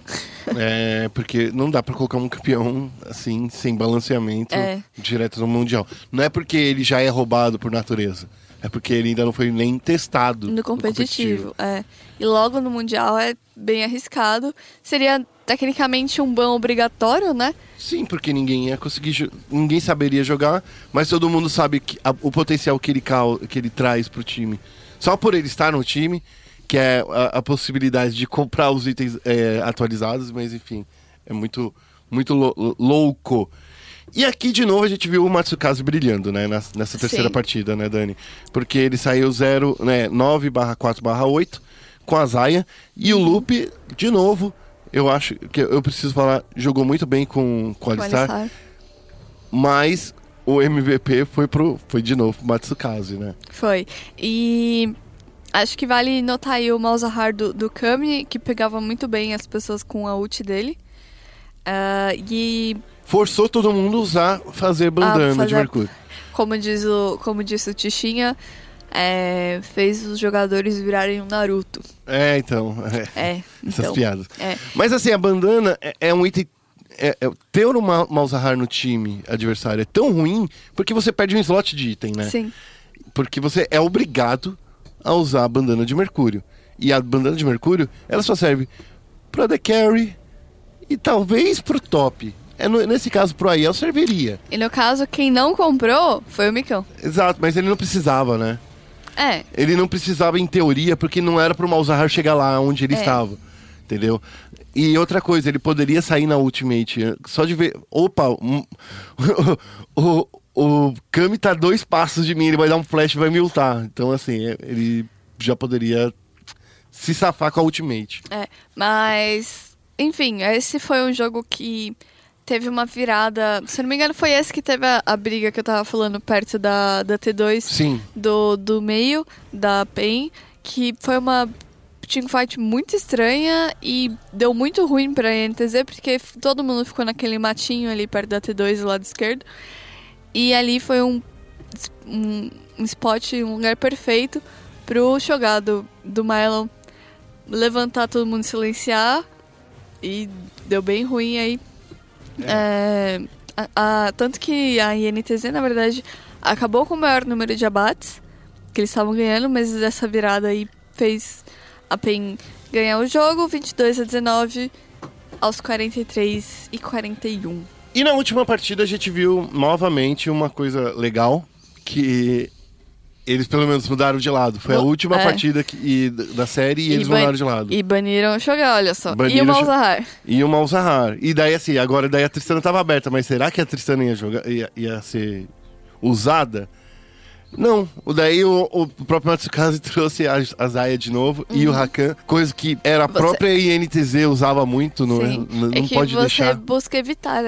É, porque não dá pra colocar um campeão assim, sem balanceamento, É. direto no Mundial. Não é porque ele já é roubado por natureza. É porque ele ainda não foi nem testado. No competitivo, é. E logo no Mundial é bem arriscado. Seria tecnicamente um ban obrigatório, né? Sim, porque ninguém ia conseguir. Ninguém saberia jogar, mas todo mundo sabe que a- o potencial que ele, que ele traz pro time. Só por ele estar no time, que é a, a possibilidade de comprar os itens é, atualizados, mas enfim, é muito, muito lou- louco. E aqui de novo a gente viu o Matsukaze brilhando, né, nessa terceira Sim. partida, né, Dani? Porque ele saiu 0, né, 9 barra 4 barra 8 com a Zaya. E o Lupe, de novo, eu acho que eu preciso falar, jogou muito bem com, com o Alistar. mas o MVP foi pro foi de novo pro Matsukaze, né? Foi. E acho que vale notar aí o Malzahar do, do Kami, que pegava muito bem as pessoas com a ult dele. Ah, e Forçou todo mundo a usar fazer bandana Ah, fazer- de Mercúrio. como diz o, como disse o Tichinha, é, fez os jogadores virarem um Naruto. É, então, é, É, essas então. piadas. É. Mas assim, a bandana é, é um item é, é- ter o Ma- Malzahar no time adversário é tão ruim porque você perde um slot de item, né? Sim. Porque você é obrigado a usar a bandana de Mercúrio. E a bandana de Mercúrio, ela só serve pra The Carry e talvez pro top. É no- nesse caso, pro Aiel serviria. E no caso, quem não comprou foi o Micão. Exato, mas ele não precisava, né? É, Ele não precisava em teoria, porque não era pro Malzahar chegar lá onde ele É. estava. Entendeu? E outra coisa, ele poderia sair na Ultimate só de ver. Opa, <laughs> o, o Kami tá dois passos de mim, ele vai dar um flash e vai me ultar. Então, assim, é- ele já poderia se safar com a Ultimate. é. Mas, enfim, esse foi um jogo que teve uma virada. Se não me engano, foi esse que teve a, a briga que eu tava falando perto da, da T2 Sim, do, do meio, da PEN, que foi uma teamfight muito estranha e deu muito ruim pra NTZ, porque todo mundo ficou naquele matinho ali perto da T2 do lado esquerdo. E ali foi um, um, um spot, um lugar perfeito pro jogado do Mylon levantar todo mundo silenciar e deu bem ruim aí. É, a- a- tanto que a INTZ, na verdade, acabou com o maior número de abates que eles estavam ganhando, mas essa virada aí fez a PEN ganhar o jogo, 22 a 19 aos 43 e 41. E na última partida a gente viu novamente uma coisa legal, que eles pelo menos mudaram de lado. Foi a última é. partida que- e- da série e, eles ban- mudaram de lado. E baniram o Shogar, olha só. Baniram e o Malzahar. E o Malzahar. E daí assim, agora daí a Tristana tava aberta, mas será que a Tristana ia jogar ia, ia ser usada? Não, daí o, o próprio Matsukaze <laughs> trouxe a, a Zaya de novo e o Rakan, coisa que era a Uhum. Você- própria INTZ usava muito, não, é? Sim. não, é não que pode você deixar. busca evitar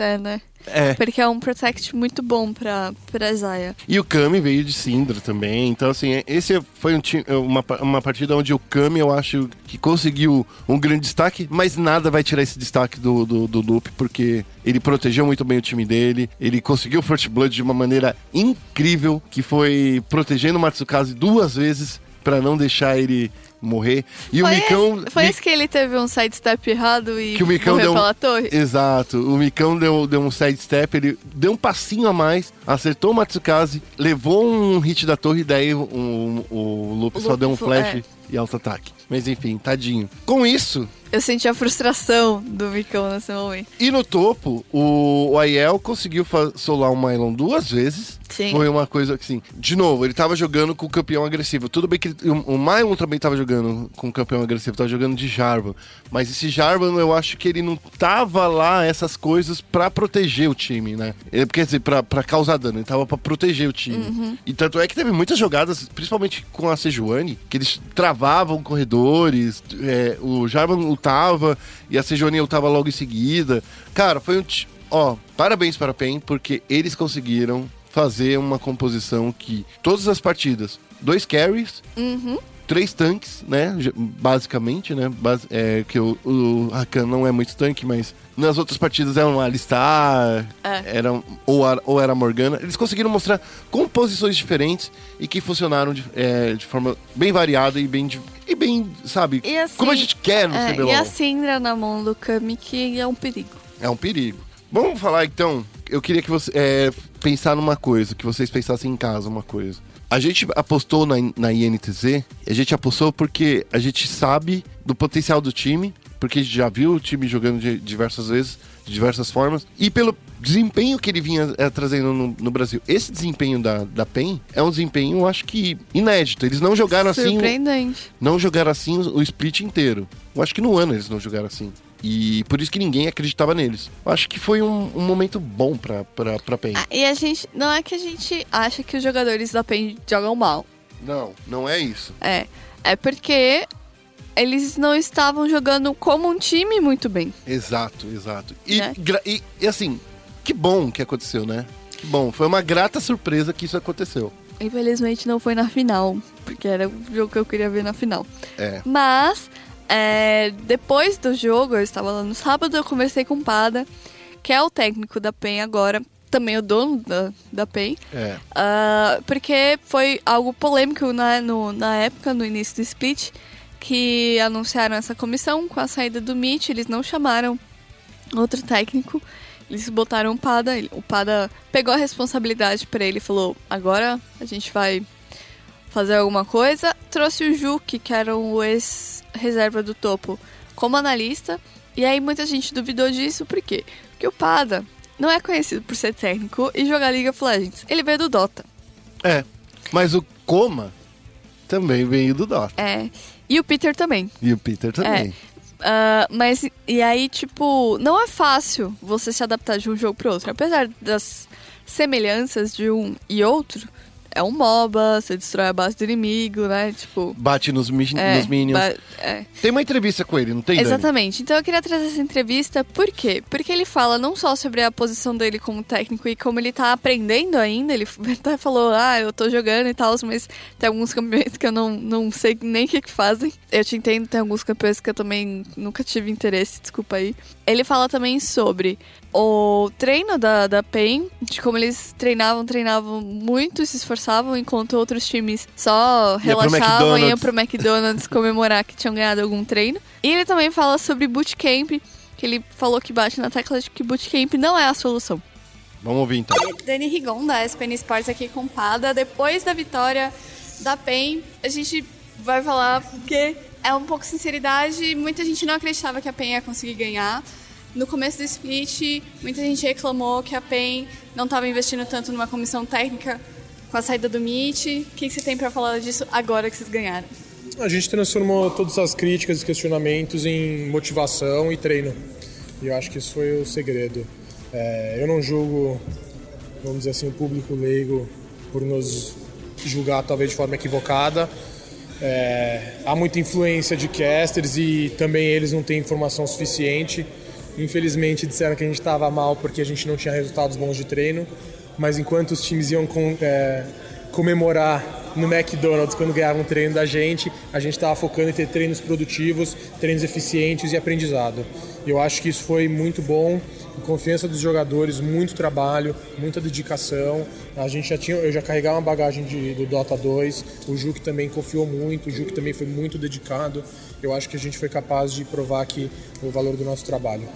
até, né? É. Porque é um protect muito bom pra, pra Zaya. E o Kami veio de Syndra também. Então, assim, esse foi um ti- uma, uma partida onde o Kami, eu acho que conseguiu um grande destaque, mas nada vai tirar esse destaque do, do, do Lupe, porque ele protegeu muito bem o time dele. Ele conseguiu o First Blood de uma maneira incrível, que foi protegendo o Matsukaze duas vezes pra não deixar ele morrer. E foi o Micão. esse, foi Mi- esse que ele teve um sidestep errado e que o Micão morreu deu um- pela torre? Exato. O Micão deu, deu um sidestep, ele deu um passinho a mais, acertou o Matsukaze, levou um hit da torre, e daí o, o, o Lupe O só deu um flash é. e auto-ataque. Mas enfim, tadinho. Com isso, Eu senti a frustração do Micão nesse momento. e no topo, o, o Aiel conseguiu solar o Mylon duas vezes. Sim. Foi uma coisa assim, de novo, ele tava jogando com o campeão agressivo. Tudo bem que ele- o, o Mylon também tava jogando com o campeão agressivo, tava jogando de Jarvan. Mas esse Jarvan, eu acho que ele não tava lá essas coisas pra proteger o time, né? Ele, quer dizer, pra, pra causar dano, ele tava pra proteger o time. E tanto é que teve muitas jogadas, principalmente com a Sejuani, que eles travavam corredores, é, o Jarvan lutava e a Sejuani lutava logo em seguida. Cara, foi um. ti- Ó, parabéns para a PEN, porque eles conseguiram fazer uma composição que todas as partidas, dois carries, três tanques, né? Basicamente, né? Bas- é, que o, o Rakan não é muito tanque, mas nas outras partidas era um Alistar, É. era, um- ou, a- ou era a Morgana. Eles conseguiram mostrar composições diferentes e que funcionaram de, é, de forma bem variada e bem, e bem sabe? E assim- como a gente quer no É, CBLOL. e a Syndra na mão do Kami, que é um perigo. É um perigo. Vamos falar então. Eu queria que você é, pensar numa coisa, que vocês pensassem em casa uma coisa. A gente apostou na, na INTZ, a gente apostou porque a gente sabe do potencial do time, porque a gente já viu o time jogando de diversas vezes, de diversas formas, e pelo desempenho que ele vinha é, trazendo no, no Brasil. Esse desempenho da, da PEN é um desempenho, eu acho que inédito. Eles não jogaram assim Surpreendente. não jogaram assim o o split inteiro. Eu acho que no ano eles não jogaram assim. E por isso que ninguém acreditava neles. Eu acho que foi um, um momento bom pra, pra, pra PEN. Ah, e a gente. Não é que a gente acha que os jogadores da PEN jogam mal. Não, não é isso. É. É porque eles não estavam jogando como um time muito bem. Exato, exato. E, Né? e, e assim, que bom que aconteceu, né? Que bom. Foi uma grata surpresa que isso aconteceu. Infelizmente não foi na final, porque era o jogo que eu queria ver na final. É. Mas, é, depois do jogo, eu estava lá no sábado, eu conversei com o Pada, que é o técnico da PEN agora, também o dono da, da PEN. É. Ah, porque foi algo polêmico na, no- na época, no início do split, que anunciaram essa comissão com a saída do Mitch, eles não chamaram outro técnico, eles botaram o Pada, o Pada pegou a responsabilidade pra ele e falou, agora a gente vai fazer alguma coisa, trouxe o Juki, que era o ex-reserva do topo, como analista, e aí muita gente duvidou disso, por quê? Porque o Pada não é conhecido por ser técnico e jogar of Legends, ele veio do Dota. É. Mas o Coma também veio do Dota. É. E o Peter também. E o Peter também. Ah, mas, e aí, tipo, não é fácil você se adaptar de um jogo pro outro. Apesar das semelhanças de um e outro, é um MOBA, você destrói a base do inimigo, né? Tipo. Bate nos, mi- É, nos Minions. ba- é. Tem uma entrevista com ele, não tem, Dani? Exatamente. Então eu queria trazer essa entrevista, por quê? Porque ele fala não só sobre a posição dele como técnico e como ele tá aprendendo ainda, ele <laughs> até falou, ah, eu tô jogando e tal, mas tem alguns campeões que eu não, não sei nem o que, que fazem. Eu te entendo, tem alguns campeões que eu também nunca tive interesse, desculpa aí. Ele fala também sobre o treino da, da PEN, de como eles treinavam, treinavam muito, se esforçavam, enquanto outros times só relaxavam e iam McDonald's. pro McDonald's <laughs> comemorar que tinham ganhado algum treino. E ele também fala sobre bootcamp, que ele falou que bate na tecla de que bootcamp não é a solução. Vamos ouvir então. Dani Rigon, da SPN Sports aqui com Pada. Depois da vitória da PEN, a gente vai falar que é um pouco sinceridade. Muita gente não acreditava que a PEN ia conseguir ganhar. No começo do split, muita gente reclamou que a PEN não estava investindo tanto numa comissão técnica com a saída do Meet. O que você tem para falar disso agora que vocês ganharam? A gente transformou todas as críticas e questionamentos em motivação e treino. E eu acho que isso foi o segredo. É, eu não julgo, vamos dizer assim, o público leigo por nos julgar talvez de forma equivocada. É, há muita influência de casters e também eles não têm informação suficiente. Infelizmente disseram que a gente estava mal porque a gente não tinha resultados bons de treino, mas enquanto os times iam com, é, comemorar no McDonald's quando ganhavam treino da gente, a gente estava focando em ter treinos produtivos, treinos eficientes e aprendizado. Eu acho que isso foi muito bom, confiança dos jogadores, muito trabalho, muita dedicação. A gente já tinha, eu já carregava uma bagagem de, do Dota 2, o Juque também confiou muito, o Juque também foi muito dedicado. Eu acho que a gente foi capaz de provar aqui o valor do nosso trabalho.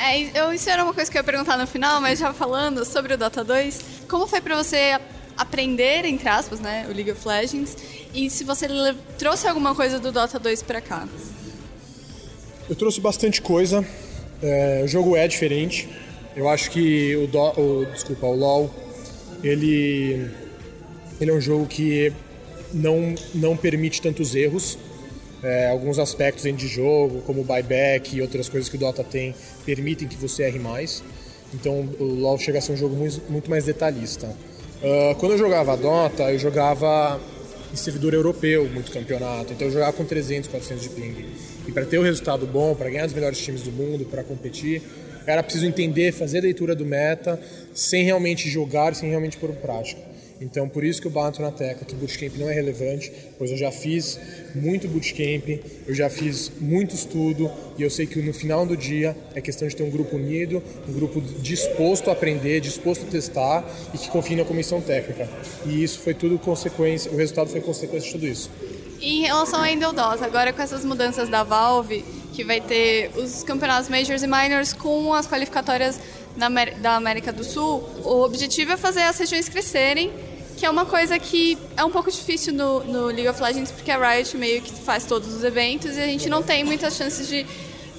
É, eu, isso era uma coisa que eu ia perguntar no final, mas já falando sobre o Dota 2, como foi pra você aprender, entre aspas, né, o League of Legends, e se você trouxe alguma coisa do Dota 2 pra cá? Eu trouxe bastante coisa. É, o jogo é diferente. Eu acho que o, Do, o desculpa, o LoL, ele ele é um jogo que não não permite tantos erros. É, alguns aspectos de jogo, como buyback e outras coisas que o Dota tem, permitem que você erre mais. Então o LoL chega a ser um jogo muito, mais detalhista. Ah, quando eu jogava Dota, eu jogava em servidor europeu, muito campeonato. Então eu jogava com 300, 400 de ping. E para ter o resultado bom, para ganhar os melhores times do mundo, para competir, era preciso entender, fazer a leitura do meta, sem realmente jogar, sem realmente pôr em prática. Então, por isso que eu bato na tecla que bootcamp não é relevante, pois eu já fiz muito bootcamp, eu já fiz muito estudo e eu sei que no final do dia é questão de ter um grupo unido, um grupo disposto a aprender, disposto a testar e que confie na comissão técnica. E isso foi tudo consequência, o resultado foi consequência de tudo isso. Em relação ao Dota, agora com essas mudanças da Valve, que vai ter os campeonatos Majors e Minors com as qualificatórias da América do Sul, o objetivo é fazer as regiões crescerem, que é uma coisa que é um pouco difícil no, no League of Legends, porque a Riot meio que faz todos os eventos e a gente não tem muitas chances de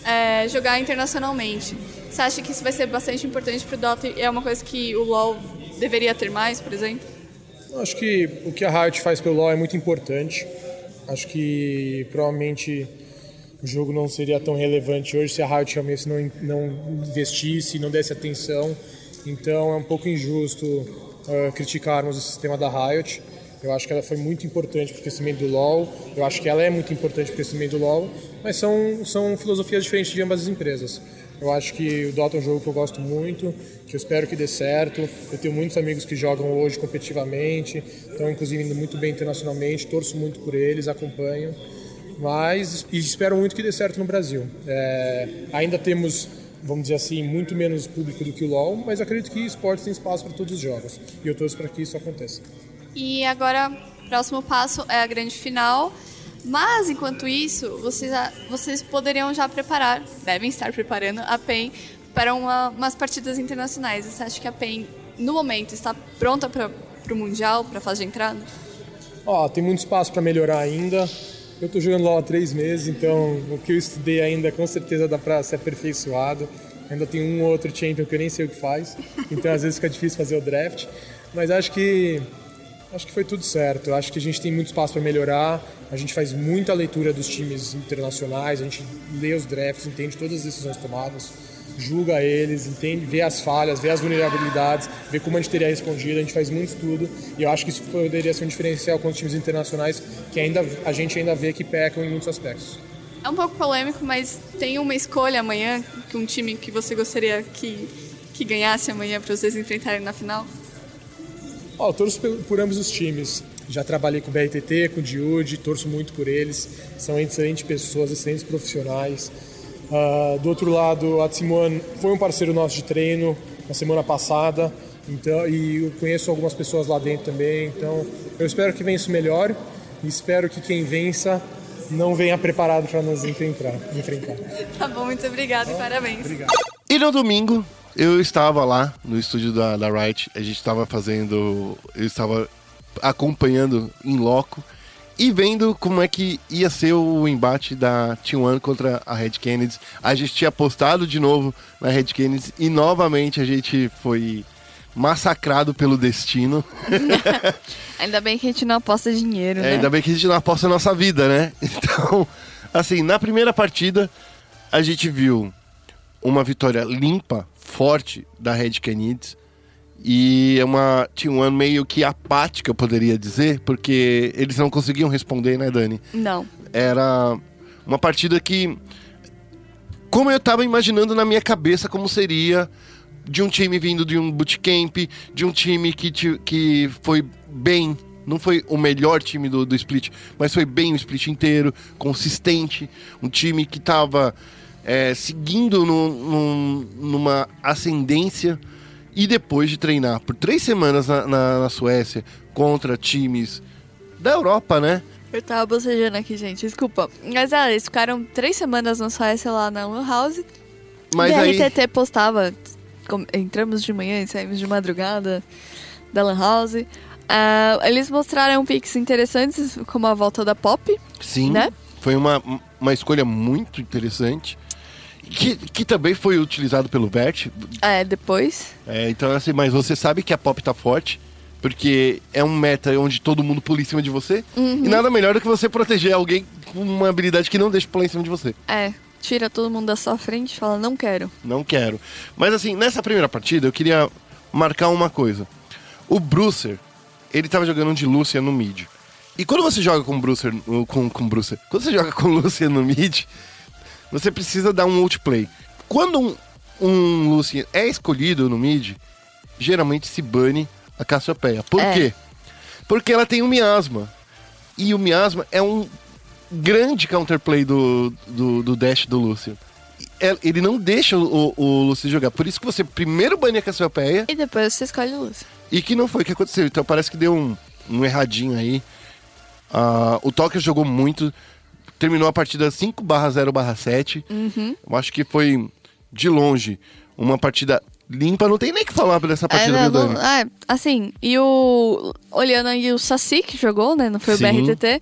é, jogar internacionalmente. Você acha que isso vai ser bastante importante para o Dota e é uma coisa que o LoL deveria ter mais, por exemplo? Acho que o que a Riot faz pelo LoL é muito importante. Acho que provavelmente o jogo não seria tão relevante hoje se a Riot realmente não, não investisse, não desse atenção. Então é um pouco injusto uh, criticarmos o sistema da Riot. Eu acho que ela foi muito importante para o crescimento do LoL. Eu acho que ela é muito importante para o crescimento do LoL. Mas são, são filosofias diferentes de ambas as empresas. Eu acho que o Dota é um jogo que eu gosto muito, que eu espero que dê certo. Eu tenho muitos amigos que jogam hoje competitivamente, estão inclusive indo muito bem internacionalmente, torço muito por eles, acompanho. Mas espero muito que dê certo no Brasil. É, ainda temos, vamos dizer assim, muito menos público do que o LoL, mas acredito que esportes tem espaço para todos os jogos. E eu torço para que isso aconteça. E agora, próximo passo é a grande final. Mas, enquanto isso, vocês, vocês poderiam já preparar, devem estar preparando a PEN para uma, umas partidas internacionais. Você acha que a PEN, no momento, está pronta para o Mundial, para a fase de entrada? Ó, tem muito espaço para melhorar ainda. Eu estou jogando LoL há três meses, então o que eu estudei ainda com certeza dá para ser aperfeiçoado. Ainda tem um ou outro champion que eu nem sei o que faz, então às vezes fica difícil fazer o draft. Mas acho que acho que foi tudo certo. Acho que a gente tem muito espaço para melhorar. A gente faz muita leitura dos times internacionais, a gente lê os drafts, entende todas as decisões tomadas, julga eles, entende, vê as falhas, vê as vulnerabilidades, vê como a gente teria respondido. A gente faz muito estudo e eu acho que isso poderia ser um diferencial com os times internacionais que ainda a gente ainda vê que pecam em muitos aspectos. É um pouco polêmico, mas tem uma escolha amanhã que um time que você gostaria que, que ganhasse amanhã para vocês enfrentarem na final? Ó, eu torço por, por ambos os times. Já trabalhei com o BRTT, com o Diude, torço muito por eles. São excelentes pessoas, excelentes profissionais. Uh, do outro lado, a Simone foi um parceiro nosso de treino na semana passada. Então, e eu conheço algumas pessoas lá dentro também. Então, eu espero que vença o melhor e espero que quem vença não venha preparado para nos enfrentar. enfrentar. <laughs> Tá bom, muito obrigada e parabéns. Obrigado. E no domingo, eu estava lá no estúdio da, da Riot, a gente estava fazendo. Eu estava acompanhando em loco e vendo como é que ia ser o embate da T1 contra a Red Kennedy. A gente tinha apostado de novo na Red Kennedy e novamente a gente foi massacrado pelo destino. <laughs> Ainda bem que a gente não aposta dinheiro, É, né? ainda bem que a gente não aposta a nossa vida, né? <laughs> Então, assim, na primeira partida, a gente viu uma vitória limpa, forte da Red Canids. E é uma T1 meio que apática, eu poderia dizer, porque eles não conseguiam responder, né, Dani? Não. Era uma partida que como eu tava imaginando na minha cabeça como seria de um time vindo de um bootcamp, de um time que, que foi bem. Não foi o melhor time do, do split, mas foi bem o split inteiro, consistente. Um time que tava é, seguindo no- num- numa ascendência. E depois de treinar por três semanas na, na- na Suécia contra times da Europa, né? Eu tava bocejando aqui, gente, desculpa. Mas ah, eles ficaram três semanas na Suécia lá na Lan House. Mas aí. BRTT postava, entramos de manhã e saímos de madrugada da Lan House. Ah, eles mostraram pics interessantes, como a volta da Pop. Sim, né? foi uma, uma escolha muito interessante. Que, que também foi utilizado pelo Vert. É, depois. É, então, assim, mas você sabe que a pop tá forte, porque é um meta onde todo mundo pula em cima de você. Uhum. E nada melhor do que você proteger alguém com uma habilidade que não deixa pular em cima de você. É, tira todo mundo da sua frente e fala, não quero. Não quero. Mas assim, nessa primeira partida, eu queria marcar uma coisa. O Brucer, ele tava jogando de Lucian no mid. E quando você joga com Brucer, com, com Brucer, quando você joga com Lucian no mid, você precisa dar um outplay. Quando um, um Lucian é escolhido no mid, geralmente se bane a Cassiopeia. Por É. quê? Porque ela tem um miasma. E o miasma é um grande counterplay do, do, do dash do Lucian. Ele não deixa o, o Lucian jogar. Por isso que você primeiro bane a Cassiopeia E depois você escolhe luz. e que não foi o que aconteceu. Então parece que deu um, um erradinho aí. Ah, o Tokyo jogou muito. Terminou a partida 5 0 7. Eu acho que foi, de longe, uma partida limpa. Não tem nem o que falar dessa partida, é, não, é, assim, e o Oliana e o Saci que jogou, né? Não foi Sim. o BRTT.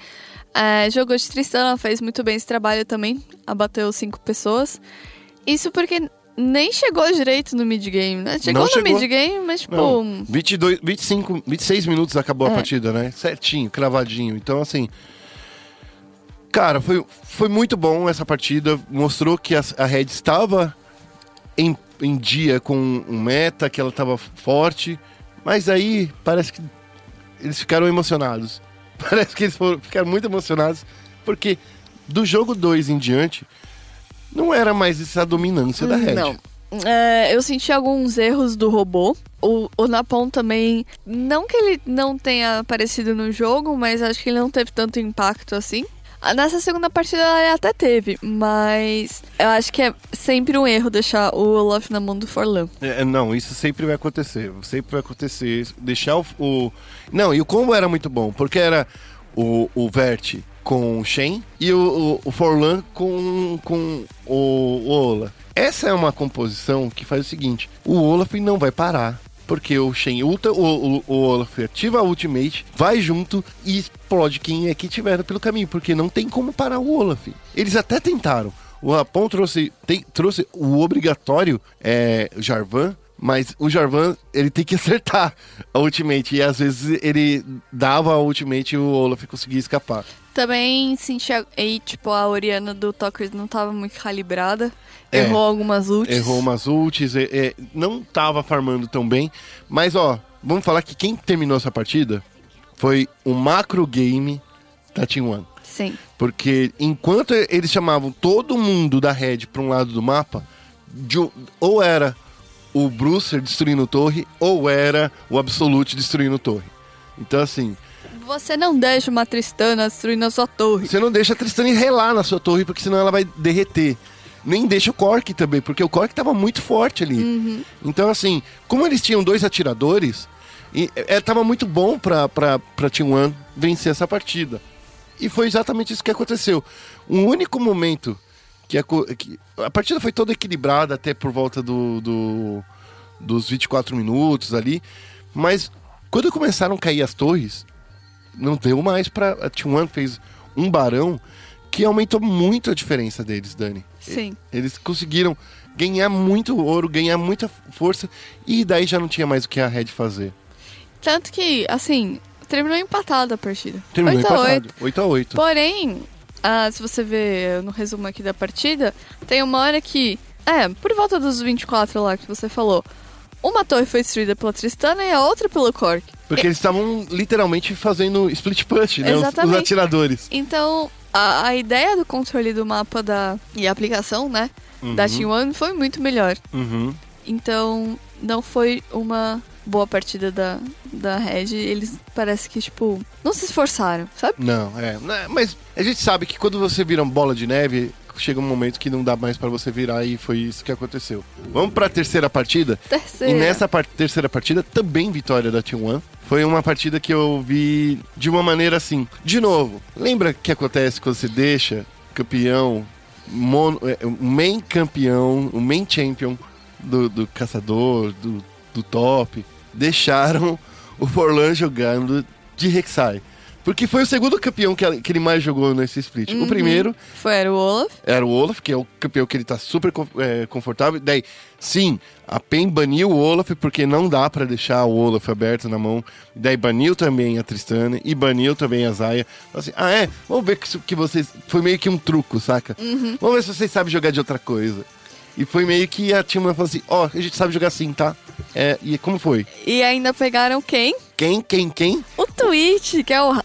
é, jogou de Tristana, fez muito bem esse trabalho também. Abateu cinco pessoas. Isso porque nem chegou direito no mid-game, né? Chegou Não no mid-game, mas tipo... Não, 22, 25, 26 minutos acabou a É. partida, né? Certinho, cravadinho. Então, assim. Cara, foi, foi muito bom essa partida. Mostrou que a, a Red estava em, em dia com um meta, que ela estava forte. Mas aí parece que eles ficaram emocionados. <laughs> Parece que eles foram, ficaram muito emocionados. Porque do jogo 2 em diante, não era mais essa dominância da Red. Não. É, eu senti alguns erros do robô. O, o Napon também. Não que ele não tenha aparecido no jogo, mas acho que ele não teve tanto impacto assim. Ah, Nessa segunda partida ele até teve, mas eu acho que é sempre um erro deixar o Olaf na mão do Forlan. É, não, isso sempre vai acontecer. Sempre vai acontecer. Deixar o. o- Não, e o combo era muito bom, porque era o, o Vert com o Shen e o, o, o Forlan com, com o, o Olaf. Essa é uma composição que faz o seguinte: o Olaf não vai parar. Porque o Shen ulta, o, o, o Olaf ativa a ultimate, vai junto e explode quem é que tiver pelo caminho. Porque não tem como parar o Olaf. Eles até tentaram. O Rapon trouxe, tem- trouxe o obrigatório é, Jarvan, mas o Jarvan ele tem que <laughs> acertar a ultimate. E às vezes ele dava a ultimate e o Olaf conseguia escapar. Também senti. a- E, tipo, a Oriana do Talkers não tava muito calibrada. É. Errou algumas ults. Errou umas ults, é, é, não tava farmando tão bem. Mas ó, vamos falar que quem terminou essa partida foi o macro game da Team One. Sim. Porque enquanto eles chamavam todo mundo da Red para um lado do mapa, de um- ou era o Brucer destruindo torre, ou era o Absolute destruindo torre. Então, assim, Você não deixa uma Tristana destruindo a sua torre. você não deixa a Tristane relar na sua torre, porque senão ela vai derreter. Nem deixa o Cork também, porque o Cork tava muito forte ali. Então, assim, como eles tinham dois atiradores, e, é, tava muito bom pra Team One vencer essa partida. E foi exatamente isso que aconteceu. Um único momento que a, que a partida foi toda equilibrada até por volta do, do- dos 24 minutos ali, mas quando começaram a cair as torres, não deu mais pra. A Team One fez um barão que aumentou muito a diferença deles, Dani. Sim. Eles conseguiram ganhar muito ouro, ganhar muita força, e daí já não tinha mais o que a Red fazer. Tanto que, assim, terminou empatada a partida. Terminou 8 a 8. empatado. 8 a 8 Porém, ah, se você ver no resumo aqui da partida, tem uma hora que, é, por volta dos 24 lá que você falou, uma torre foi destruída pela Tristana e a outra pelo Cork. Porque eles estavam literalmente fazendo split push, né? Os- Os, atiradores. Então, a, a ideia do controle do mapa da, e a aplicação, né, da Team One foi muito melhor. Uhum. Então, não foi uma boa partida da, da Red. Eles parece que, tipo, não se esforçaram, sabe? Não, é. né, Mas a gente sabe que quando você vira uma bola de neve, chega um momento que não dá mais pra você virar e foi isso que aconteceu. Vamos pra terceira partida? Terceira. E nessa par- terceira partida, também vitória da Team One. Foi uma partida que eu vi de uma maneira assim. De novo, lembra que acontece quando você deixa campeão, mono, é, o main campeão, o main champion do, do caçador, do, do top, deixaram o Forlan jogando de Rek'Sai. Porque foi o segundo campeão que, que ele mais jogou nesse split. O primeiro Foi era o Olaf. era o Olaf, que é o campeão que ele tá super é, confortável. Daí, sim, a PEN baniu o Olaf, porque não dá pra deixar o Olaf aberto na mão. Daí baniu também a Tristana e baniu também a Zaya. Falou Assim, ah, é? Vamos ver que, que vocês. Foi meio que um truco, saca? Vamos ver se vocês sabem jogar de outra coisa. E foi meio que a Timma falou assim: ó, a gente sabe jogar assim, tá? É, e como foi? E ainda pegaram quem? Quem, quem, quem? O Twitch, que é o.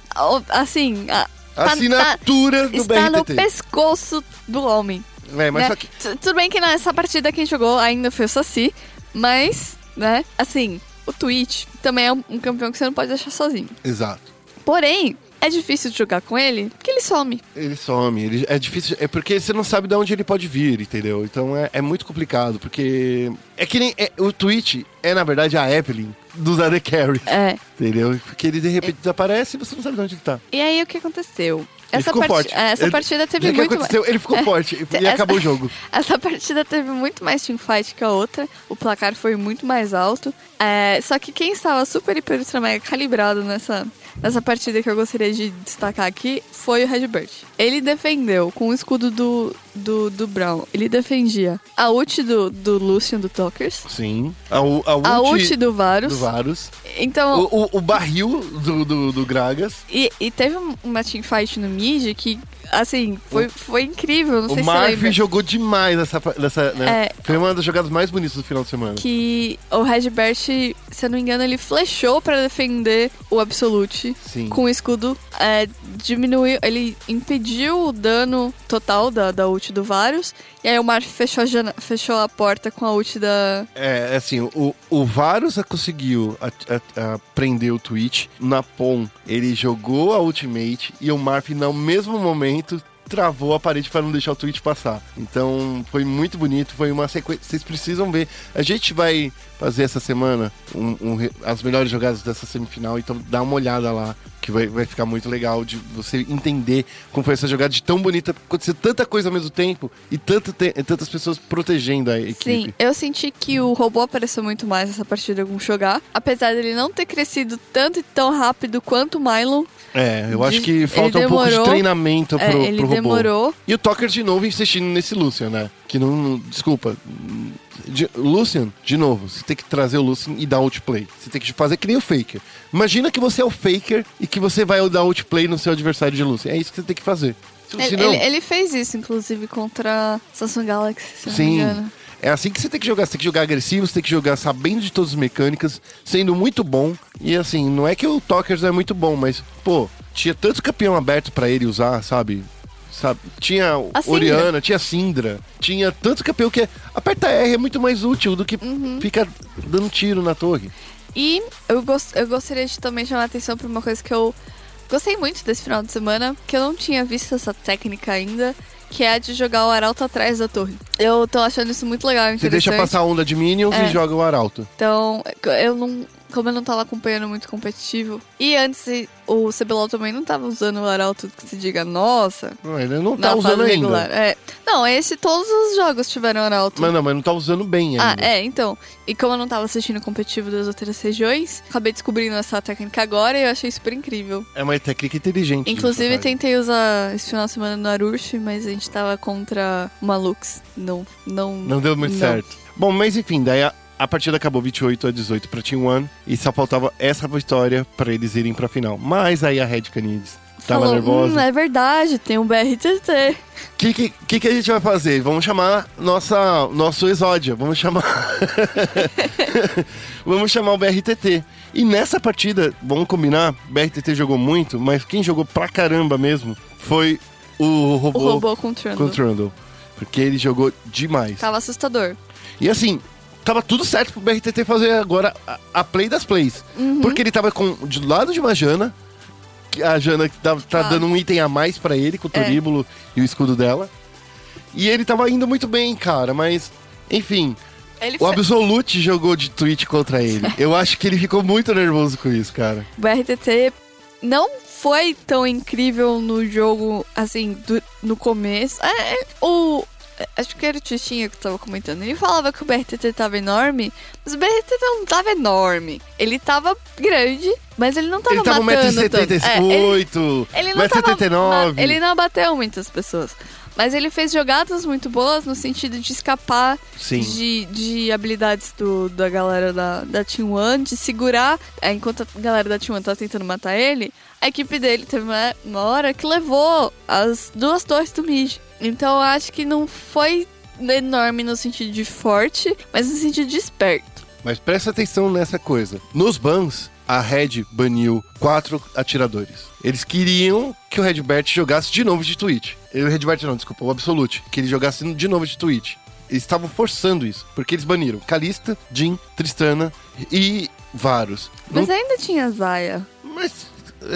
assim. A, tá- Assinatura do está no BRTT. pescoço do homem. É, mas né? só que. Tu- Tudo bem que nessa partida quem jogou ainda foi o Saci, mas, né, assim, o Twitch também é um campeão que você não pode deixar sozinho. Exato. Porém, é difícil de jogar com ele, porque ele some. Ele some, ele, é difícil, é porque você não sabe de onde ele pode vir, entendeu? Então é, é muito complicado, porque é que nem, é- o Twitch é na verdade a Evelyn dos AD Carries, É. entendeu? Porque ele de repente desaparece e você não sabe de onde ele tá. E aí o que aconteceu? Ele Essa, forte. é, essa Ele- partida teve Já que muito aconteceu, ele ficou <laughs> É. forte e Essa- acabou o jogo. <laughs> Essa partida teve muito mais teamfight que a outra. O placar foi muito mais alto. É, só que quem estava super, hiper, ultra, mega calibrado nessa, nessa partida que eu gostaria de destacar aqui foi o Redbird. Ele defendeu com o escudo do, do, do Brown. Ele defendia a ult do, do Lucian do Talkers. Sim. A, a ult, A ult do Varus. do Varus. Então, O, o- o barril do, do, do Gragas. e, e teve um- uma teamfight no mid que, assim, foi, foi incrível. Não sei o se lembra. Marvin jogou demais nessa, nessa né? É. Foi uma das jogadas mais bonitas do final de semana. que o Redbert, se eu não me engano, ele flechou pra defender o Absolute Sim. com o escudo. É, diminuiu, ele impediu o dano total da, da ult do Varus. E aí o Marf fechou a, jana- fechou a porta com a ult da. É, assim, o, o Varus conseguiu a, a- a prender o Twitch. Na POM, ele jogou a ultimate e o Marf, no mesmo momento, travou a parede para não deixar o Twitch passar. Então, foi muito bonito, foi uma sequência. Vocês precisam ver. A gente vai fazer essa semana um- um as melhores jogadas dessa semifinal, então dá uma olhada lá, que vai, vai ficar muito legal de você entender como foi essa jogada de tão bonita, acontecer tanta coisa ao mesmo tempo e tanta te- tantas pessoas protegendo a equipe. Sim, eu senti que o robô apareceu muito mais nessa partida com o Shogar. Apesar dele não ter crescido tanto e tão rápido quanto o Mylon. É, eu acho que falta um pouco de demorou- treinamento pro, É, ele pro robô. demorou. E o Tucker de novo insistindo nesse Lucian, né? Que não. desculpa. De- Lucian, de novo, você tem que trazer o Lucian e dar outplay. Você tem que fazer que nem o Faker. Imagina que você é o Faker e que você vai dar outplay no seu adversário de Lucian. É isso que você tem que fazer. Ele, ele- ele fez isso, inclusive, contra Samsung Galaxy, se eu não me Sim. engano. É assim que você tem que jogar. Você tem que jogar agressivo, você tem que jogar sabendo de todas as mecânicas, sendo muito bom. E assim, não é que o Talkers é muito bom, mas, pô, tinha tanto campeão aberto pra ele usar, sabe? Sabe? Tinha. Oriana, tinha Syndra, tinha tanto campeão que é- aperta R é muito mais útil do que Uhum. ficar dando tiro na torre. E eu, gos- eu gostaria de também chamar a atenção para uma coisa que eu gostei muito desse final de semana, que eu não tinha visto essa técnica ainda, que é a de jogar o arauto atrás da torre. Eu tô achando isso muito legal, Você deixa passar a onda de minions É. e joga o arauto. Então, eu não. Como eu não tava acompanhando muito competitivo. E antes o CBLOL também não tava usando o arauto que se diga, nossa. Não, ele não tá usando fase ainda. regular. É. Não, esse todos os jogos tiveram arauto. Mas não, mas não tá usando bem Ah, ainda. é, então. E como eu não tava assistindo competitivo das outras regiões, acabei descobrindo essa técnica agora e eu achei super incrível. É uma técnica inteligente. Inclusive, tentei usar esse final de semana no Arush, mas a gente tava contra uma Lux. Não, não. Não deu muito não. certo. Bom, mas enfim, daí a, a partida acabou 28 a 18 pra Team One e só faltava essa vitória pra eles irem pra final. Mas aí a Red Canids tava Falou, nervosa. Hum, é verdade, tem um BRTT. O que, que, que que a gente vai fazer? Vamos chamar nossa, nosso Exódia. Vamos chamar. <laughs> vamos chamar o BRTT. E nessa partida, vamos combinar, o BRTT jogou muito, mas quem jogou pra caramba mesmo foi o O robô, robô com o Trundle. com o Trundle. Porque ele jogou demais. Tava assustador. E assim, tava tudo certo pro BRTT fazer agora a, a play das plays. Uhum. Porque ele tava com, do lado de uma Jana, a Jana tá, tá Ah. dando um item a mais pra ele, com o É. turíbulo e o escudo dela. E ele tava indo muito bem, cara, mas, enfim, Ele o fe- Absolute jogou de Twitch contra ele. Eu acho que ele ficou muito nervoso com isso, cara. O BRTT não foi tão incrível no jogo, assim, do- no começo. É, é, o. é, Acho que era o Tichinha que tava comentando. Ele falava que o BRTT tava enorme, mas o BRTT não tava enorme. Ele tava grande, mas ele não tava ele tava matando tanto. É, ele- 1,78m, Ele não tava, 1,79m. Ele não abateu muitas pessoas. Mas ele fez jogadas muito boas no sentido de escapar de, de habilidades do, da galera da, da Team One, de segurar. é, enquanto a galera da Team One tá tentando matar ele, a equipe dele teve uma, uma hora que levou as duas torres do mid. Então eu acho que não foi enorme no sentido de forte, mas no sentido de esperto. Mas presta atenção nessa coisa. Nos bans, a Red baniu quatro atiradores. Eles queriam que o Redbert jogasse de novo de Twitch. O Redbert não, desculpa, o Absolute. Que ele jogasse de novo de Twitch. Eles estavam forçando isso, porque eles baniram Kalista, Jin, Tristana e Varus. Mas Não- ainda tinha Zaya. mas,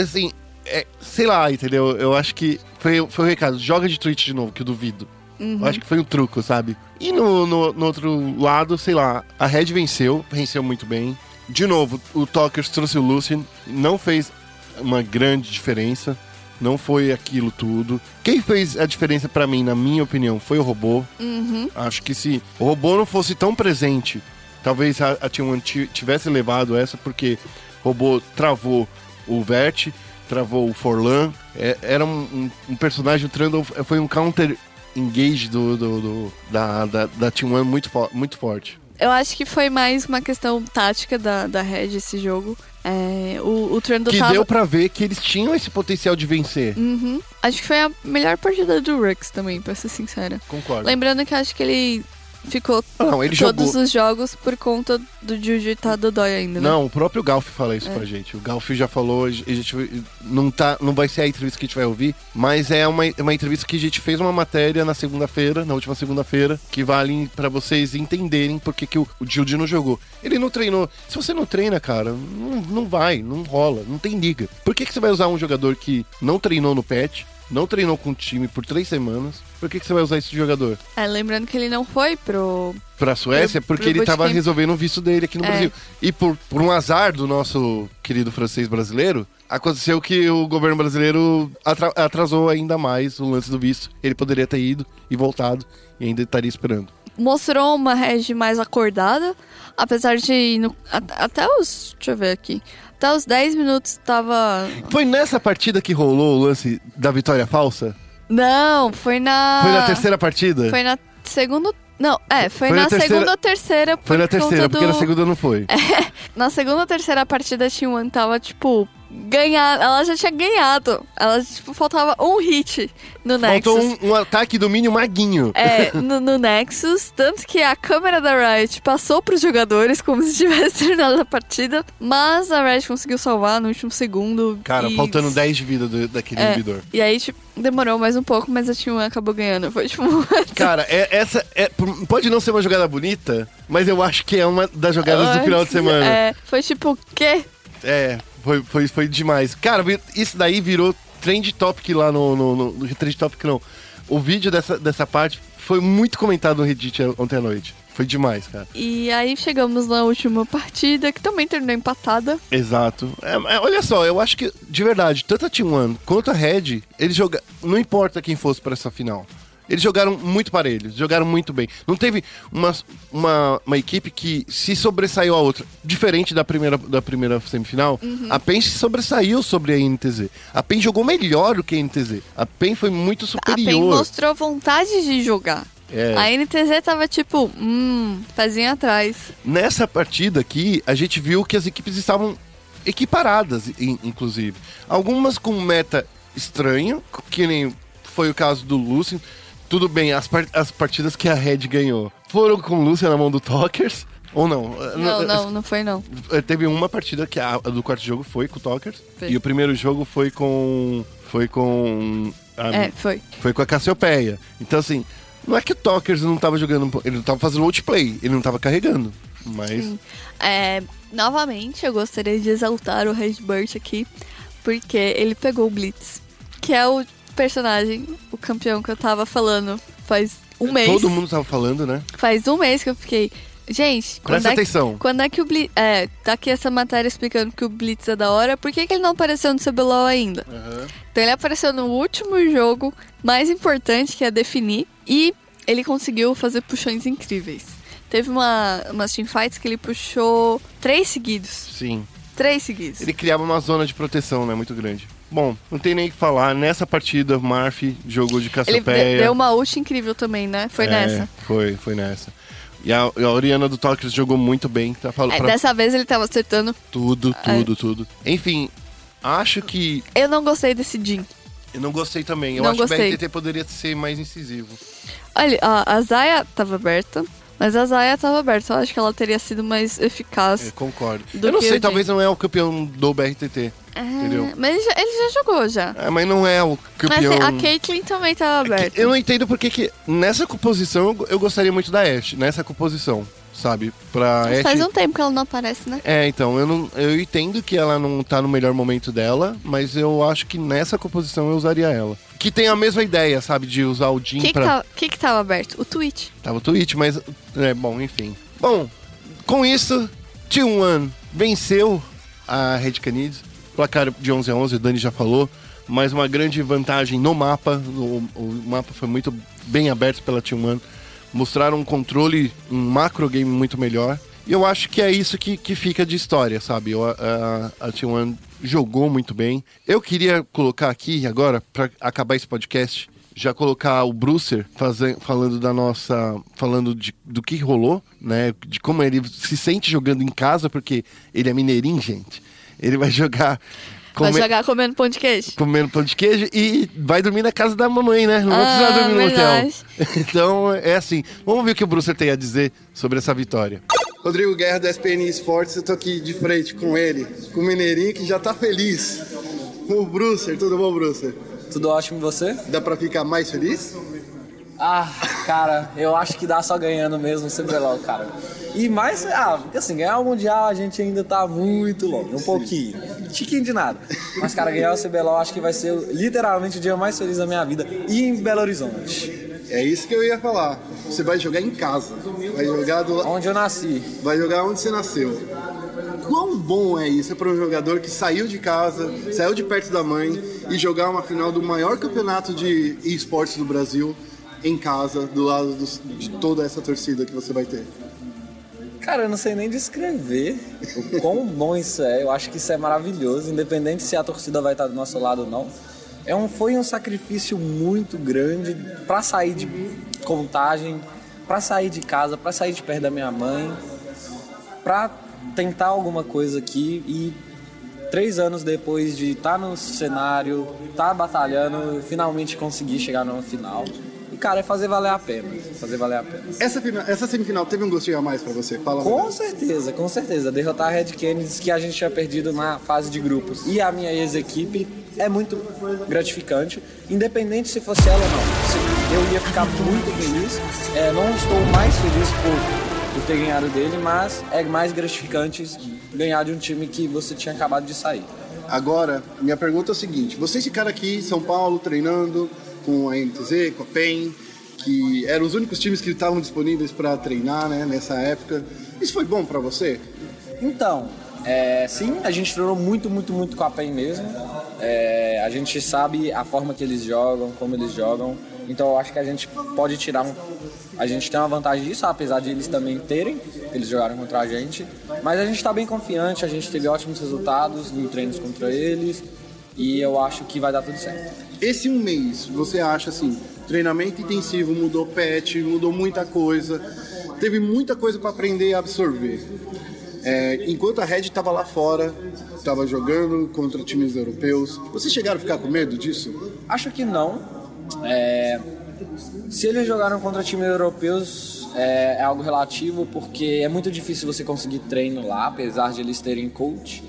assim, é, sei lá, entendeu? Eu acho que foi, foi o recado. Joga de Twitch de novo, que eu duvido. Uhum. Eu acho que foi um truco, sabe? E no, no, no outro lado, sei lá, a Red venceu, venceu muito bem. De novo, o Talkers trouxe o Lucian, não fez uma grande diferença. Não foi aquilo tudo. Quem fez a diferença pra mim, na minha opinião, foi o robô. Uhum. Acho que se o robô não fosse tão presente, talvez a, a T1 ti- tivesse levado essa, porque o robô travou o Vert, travou o Forlan. É- era um, um- um personagem, o Trundle foi um counter engage do, do- do- da, da, da T1 muito, fo- muito forte. Eu acho que foi mais uma questão tática da, da Red esse jogo. É, o, o Trundle Que tava... deu pra ver que eles tinham esse potencial de vencer. Uhum. Acho que foi a melhor partida do Rux também, pra ser sincera. Concordo. Lembrando que acho que ele ficou Não, ele todos jogou. os jogos por conta do Juju tá dodói ainda, né? Não, o próprio Galf fala isso É. pra gente. O Galf já falou, a gente não, tá, não vai ser a entrevista que a gente vai ouvir, mas é uma, uma entrevista que a gente fez uma matéria na segunda-feira, na última segunda-feira, que vale pra vocês entenderem por que, o, o Judy não jogou. Ele não treinou. Se você não treina, cara, não, não vai, não rola, não tem liga. Por que, que você vai usar um jogador que não treinou no patch, não treinou com o time por três semanas? Por que, que você vai usar esse jogador? É, lembrando que ele não foi pro. Pra Suécia, Pro- porque pro ele tava bootcamp. resolvendo o visto dele aqui no É. Brasil. E por, por um azar do nosso querido francês brasileiro, aconteceu que o governo brasileiro atra- atrasou ainda mais o lance do visto. Ele poderia ter ido e voltado e ainda estaria esperando. Mostrou uma Reg mais acordada, apesar de. no- até os. Deixa eu ver aqui. Até os 10 minutos tava. Foi nessa partida que rolou o lance da vitória falsa? Não, foi na. Foi na terceira partida? Foi na segunda. Não, é, foi, Foi na, na terceira- segunda ou terceira. Foi na terceira, porque do... É. na segunda não foi. <laughs> Na segunda ou terceira partida, a Team One tava, tipo, ganhar. Ela já tinha ganhado. Ela, tipo, faltava um hit no Faltou Nexus. um, um ataque domínio maguinho. É, <laughs> no, no Nexus, tanto que a câmera da Riot passou pros jogadores como <laughs> se tivesse terminado a partida, mas a Riot conseguiu salvar no último segundo. Cara, e... faltando 10 de vida do- daquele É. inibidor. E aí, tipo, demorou mais um pouco, mas a Team One acabou ganhando. Foi tipo. <laughs> Cara, é- essa é- pode não ser uma jogada bonita, mas eu acho que é uma das jogadas do final de semana. É, foi tipo, o quê? É, foi, foi, foi demais. Cara, isso daí virou trend topic lá no, no, no, no trend topic não. O vídeo dessa, dessa parte foi muito comentado no Reddit ontem à noite. Foi demais, cara. E aí chegamos na última partida, que também terminou empatada. Exato. É, é, olha só, eu acho que, de verdade, tanto a Team One quanto a Red, eles jogaram. Não importa quem fosse pra essa final. Eles jogaram muito parelhos, jogaram muito bem. Não teve uma, uma, uma equipe que se sobressaiu a outra. Diferente da primeira, da primeira semifinal, a PEN se sobressaiu sobre a NTZ. A PEN jogou melhor do que a NTZ. A PEN foi muito A PEN superior. mostrou vontade de jogar. É. A NTZ tava tipo, hum, pezinho atrás. Nessa partida aqui, a gente viu que as equipes estavam equiparadas, in- inclusive. Algumas com meta estranha, que nem foi o caso do Lucian. Tudo bem, as, as partidas que a Red ganhou foram com o Lucian na mão do Talkers. Ou não? Não, não, não foi não. Eh, Teve uma partida que a, a do quarto jogo foi com o Talkers. Foi. E o primeiro jogo foi com. Foi com. a- É, foi. foi com a Cassiopeia. Então, assim, Não é que o Talkers não tava jogando, ele não tava fazendo outplay, ele não tava carregando. Mas É, novamente, eu gostaria de exaltar o Redbird aqui, porque ele pegou o Blitz, que é o personagem, o campeão que eu tava falando faz um mês. todo mundo tava falando, né? Faz um mês que eu fiquei. Gente, quando Presta é, que, atenção. quando é que o Blitz. É, tá aqui essa matéria explicando que o Blitz é da hora, por que, que ele não apareceu no CBLOL ainda? Então ele apareceu no último jogo mais importante, que é definir, e ele conseguiu fazer puxões incríveis. Teve uma, umas teamfights que ele puxou três seguidos. Sim. Três seguidos. Ele criava uma zona de proteção, né? Muito grande. Bom, não tem nem o que falar. Nessa partida, o Marf jogou de Ele Cassiopeia. de- deu uma ult incrível também, né? Foi É, nessa. Foi, foi nessa. E a, a Oriana do Talkers jogou muito bem. Tá falando É, pra dessa vez ele tava acertando. tudo, É. tudo, tudo. Enfim, acho que. Eu não gostei desse Jin. Eu não gostei também. Eu Não acho gostei. que o BRTT poderia ser mais incisivo. Olha, a Zaya tava aberta, mas a Zaya tava aberta. Eu acho que ela teria sido mais eficaz. Eu concordo. Do eu não sei, talvez não é o campeão do BRTT. É, Entendeu? Mas ele já, ele já jogou já. É, mas não é o Mas campeão. assim, a Caitlyn também tava aberta. Eu não entendo porque que nessa composição eu- eu gostaria muito da Ashe, nessa composição, sabe? Pra Mas faz um tempo que ela não aparece, né? É, então, eu, não, eu entendo que ela não tá no melhor momento dela, mas eu acho que nessa composição eu usaria ela. Que tem a mesma ideia, sabe? De usar o Jin O que, pra. tava, que que tava aberto? O Twitch. Tava o Twitch, mas. É, bom, enfim. Bom, com isso, T1 venceu a Red Canids. Placar de 11 a 11, o Dani já falou. Mas uma grande vantagem no mapa. O, o mapa foi muito bem aberto pela T1. Mostraram um controle, um macro game muito melhor. E eu acho que é isso que, que fica de história, sabe? Eu- a, a T1 jogou muito bem. Eu queria colocar aqui agora, para acabar esse podcast, já colocar o Brucer faze- falando da nossa. falando de, do que rolou, né? De como ele se sente jogando em casa, porque ele é mineirinho, gente. Ele vai jogar. Vai come- jogar comendo pão de queijo. Comendo pão de queijo e vai dormir na casa da mamãe, né? Não vai Ah, precisar dormir no hotel. <laughs> Então, é assim. Vamos ver o que o Brucer tem a dizer sobre essa vitória. Rodrigo Guerra do SPN Esportes, eu tô aqui de frente com ele, com o Mineirinho que já tá feliz. O Brucer, tudo bom, Brucer? Tudo ótimo e você? Dá pra ficar mais feliz? Ah, cara, eu acho que dá só ganhando mesmo o CBLOL, cara. E mais, ah, porque assim, ganhar o Mundial a gente ainda tá muito longe, um pouquinho. Tiquinho de nada. Mas, cara, ganhar o CBLOL acho que vai ser literalmente o dia mais feliz da minha vida. E em Belo Horizonte, É isso que eu ia falar. Você vai jogar em casa. Vai jogar do onde eu nasci. vai jogar onde você nasceu. Quão bom é isso para um jogador que saiu de casa, saiu de perto da mãe e jogar uma final do maior campeonato de esportes do Brasil em casa, do lado dos- de toda essa torcida que você vai ter? Cara, eu não sei nem descrever o quão <laughs> bom isso é. Eu acho que isso é maravilhoso, independente se a torcida vai estar do nosso lado ou não. É um, foi um sacrifício muito grande pra sair de contagem, pra sair de casa, pra sair de perto da minha mãe, pra tentar alguma coisa aqui e três anos depois de estar no cenário, estar batalhando, finalmente conseguir chegar numa final. Cara, é fazer valer a pena. Fazer valer a pena. Essa, final, essa semifinal teve um gostinho a mais para você? Fala Com certeza, com certeza. Derrotar a Red Canids que a gente tinha perdido na fase de grupos e a minha ex-equipe é muito gratificante, independente se fosse ela ou não. Eu ia ficar muito feliz. É, não estou mais feliz por, por ter ganhado dele, mas é mais gratificante ganhar de um time que você tinha acabado de sair. Agora, minha pergunta é a seguinte: vocês ficaram aqui em São Paulo treinando com a NTZ, com a PEN, que eram os únicos times que estavam disponíveis para treinar né, nessa época. Isso foi bom para você? Então, é, sim, a gente treinou muito, muito, muito com a PEN mesmo. É, a gente sabe a forma que eles jogam, como eles jogam. Então eu acho que a gente pode tirar um. A gente tem uma vantagem disso, apesar de eles também terem, eles jogaram contra a gente. Mas a gente está bem confiante, a gente teve ótimos resultados em treinos contra eles. E eu acho que vai dar tudo certo. Esse um mês, você acha assim, treinamento intensivo, mudou patch, mudou muita coisa, teve muita coisa para aprender e absorver. É, enquanto a Red estava lá fora, estava jogando contra times europeus, vocês chegaram a ficar com medo disso? Acho que não. É, se eles jogaram contra times europeus é, é algo relativo porque é muito difícil você conseguir treino lá, apesar de eles terem coach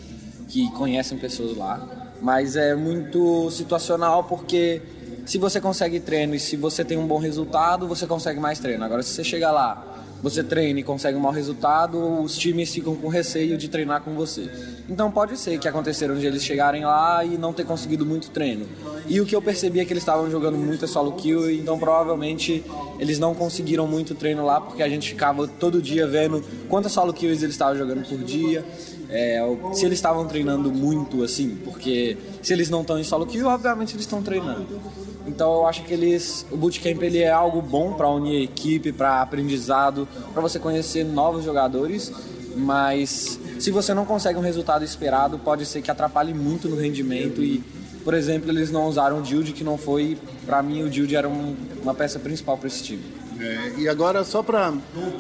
que conhecem pessoas lá. Mas é muito situacional porque se você consegue treino e se você tem um bom resultado, você consegue mais treino. Agora, se você chega lá, você treina e consegue um mau resultado, os times ficam com receio de treinar com você. Então pode ser que aconteceram de eles chegarem lá e não ter conseguido muito treino. E o que eu percebi é que eles estavam jogando muito solo kill, então provavelmente eles não conseguiram muito treino lá, porque a gente ficava todo dia vendo quantas solo kills eles estavam jogando por dia, é, se eles estavam treinando muito assim, porque se eles não estão em solo kill, obviamente eles estão treinando. Então eu acho que eles, o bootcamp ele é algo bom para unir equipe, para aprendizado, para você conhecer novos jogadores, mas se você não consegue um resultado esperado, pode ser que atrapalhe muito no rendimento e, por exemplo, eles não usaram o Dilde, que não foi, para mim o Dilde era um, uma peça principal para esse time. É, e agora, só pra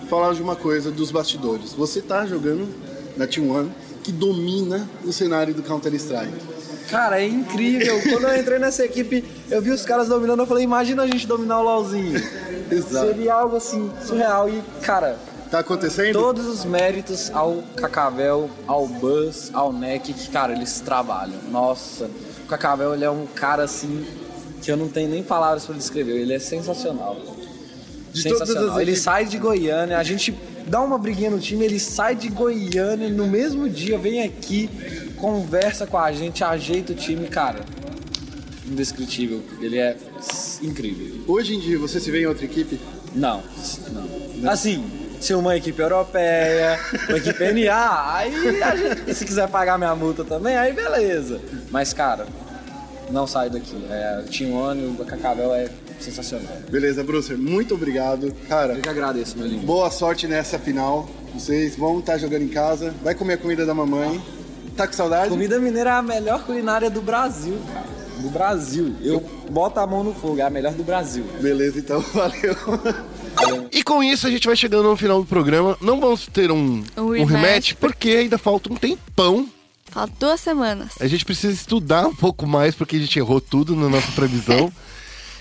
falar de uma coisa dos bastidores. Você tá jogando na Team One, que domina o cenário do Counter-Strike. Cara, é incrível. <laughs> Quando eu entrei nessa equipe, eu vi os caras dominando, eu falei, imagina a gente dominar o LoLzinho. <laughs> Exato. Seria algo assim, surreal. E, cara, Tá acontecendo? todos os méritos ao Cacavel, ao Buzz, ao Neck, que, cara, eles trabalham. Nossa, o Cacavel, ele é um cara, assim, que eu não tenho nem palavras pra descrever. Ele é sensacional. De todas sensacional. Ele sai de Goiânia, a gente dá uma briguinha no time, ele sai de Goiânia, no mesmo dia vem aqui, conversa com a gente, ajeita o time, cara. Indescritível. Ele é incrível. Hoje em dia, você se vê em outra equipe? Não, não. Assim, se uma equipe europeia, uma equipe NA, aí a gente, se quiser pagar minha multa também, aí beleza. Mas, cara, não sai daqui. É, o Team One, o Cacabel é sensacional. Beleza, Brucer, muito obrigado. Cara, Eu que agradeço, meu lindo. boa sorte nessa final. Vocês vão estar jogando em casa. Vai comer a comida da mamãe. Tá com saudade? Comida mineira é a melhor culinária do Brasil, cara. Do Brasil. Eu boto a mão no fogo, é a melhor do Brasil. Beleza, então, <laughs> valeu. E com isso a gente vai chegando no final do programa. Não vamos ter um, Um um rematch, rematch, porque ainda falta um tempão. Falta duas semanas. A gente precisa estudar um pouco mais, porque a gente errou tudo na nossa previsão. <laughs>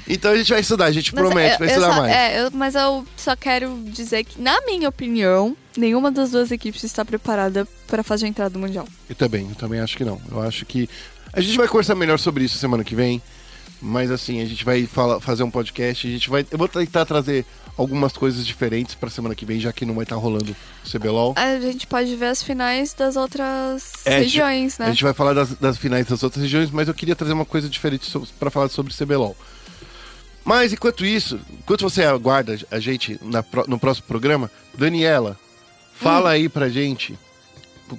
então a gente vai estudar, a gente Mas promete, eu- vai estudar só- mais. É, eu- mas eu só quero dizer que, na minha opinião, nenhuma das duas equipes está preparada para fazer a entrada do Mundial. Eu também, eu também acho que não. Eu acho que. A gente vai conversar melhor sobre isso semana que vem. Mas assim, a gente vai fala- fazer um podcast. A gente vai. Eu vou tentar trazer algumas coisas diferentes pra semana que vem, já que não vai estar rolando o CBLOL. A gente pode ver as finais das outras É, a gente- regiões, né? A gente vai falar das, das finais das outras regiões, mas eu queria trazer uma coisa diferente para falar sobre CBLOL. Mas enquanto isso, enquanto você aguarda a gente na no próximo programa, Daniela, fala aí pra gente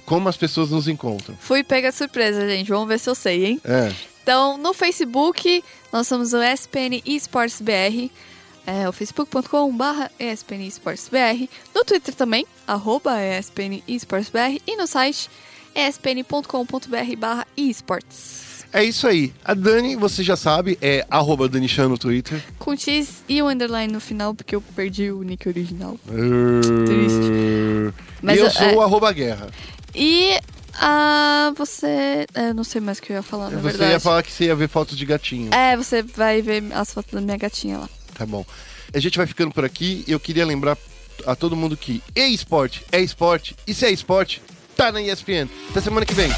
como as pessoas nos encontram. Fui pega surpresa, gente. Vamos ver se eu sei, hein? É. Então, no Facebook, nós somos o SPN Esports BR. É o facebook.com.br ESPN Esports BR. No Twitter também, arroba ESPN Esports BR. E no site espn.com.br barra esports. É isso aí. A Dani, você já sabe, é arroba Danichan no Twitter. Com X e o underline no final, porque eu perdi o nick original. Triste. Mas e eu eu- sou é. o arroba guerra. E ah, você... é, Eu não sei mais o que eu ia falar, na você verdade. ia falar que você ia ver fotos de gatinho. É, você vai ver as fotos da minha gatinha lá. Tá bom. A gente vai ficando por aqui. Eu queria lembrar a todo mundo que e-esporte é esporte. E se é esporte, tá na ESPN. Até semana que vem.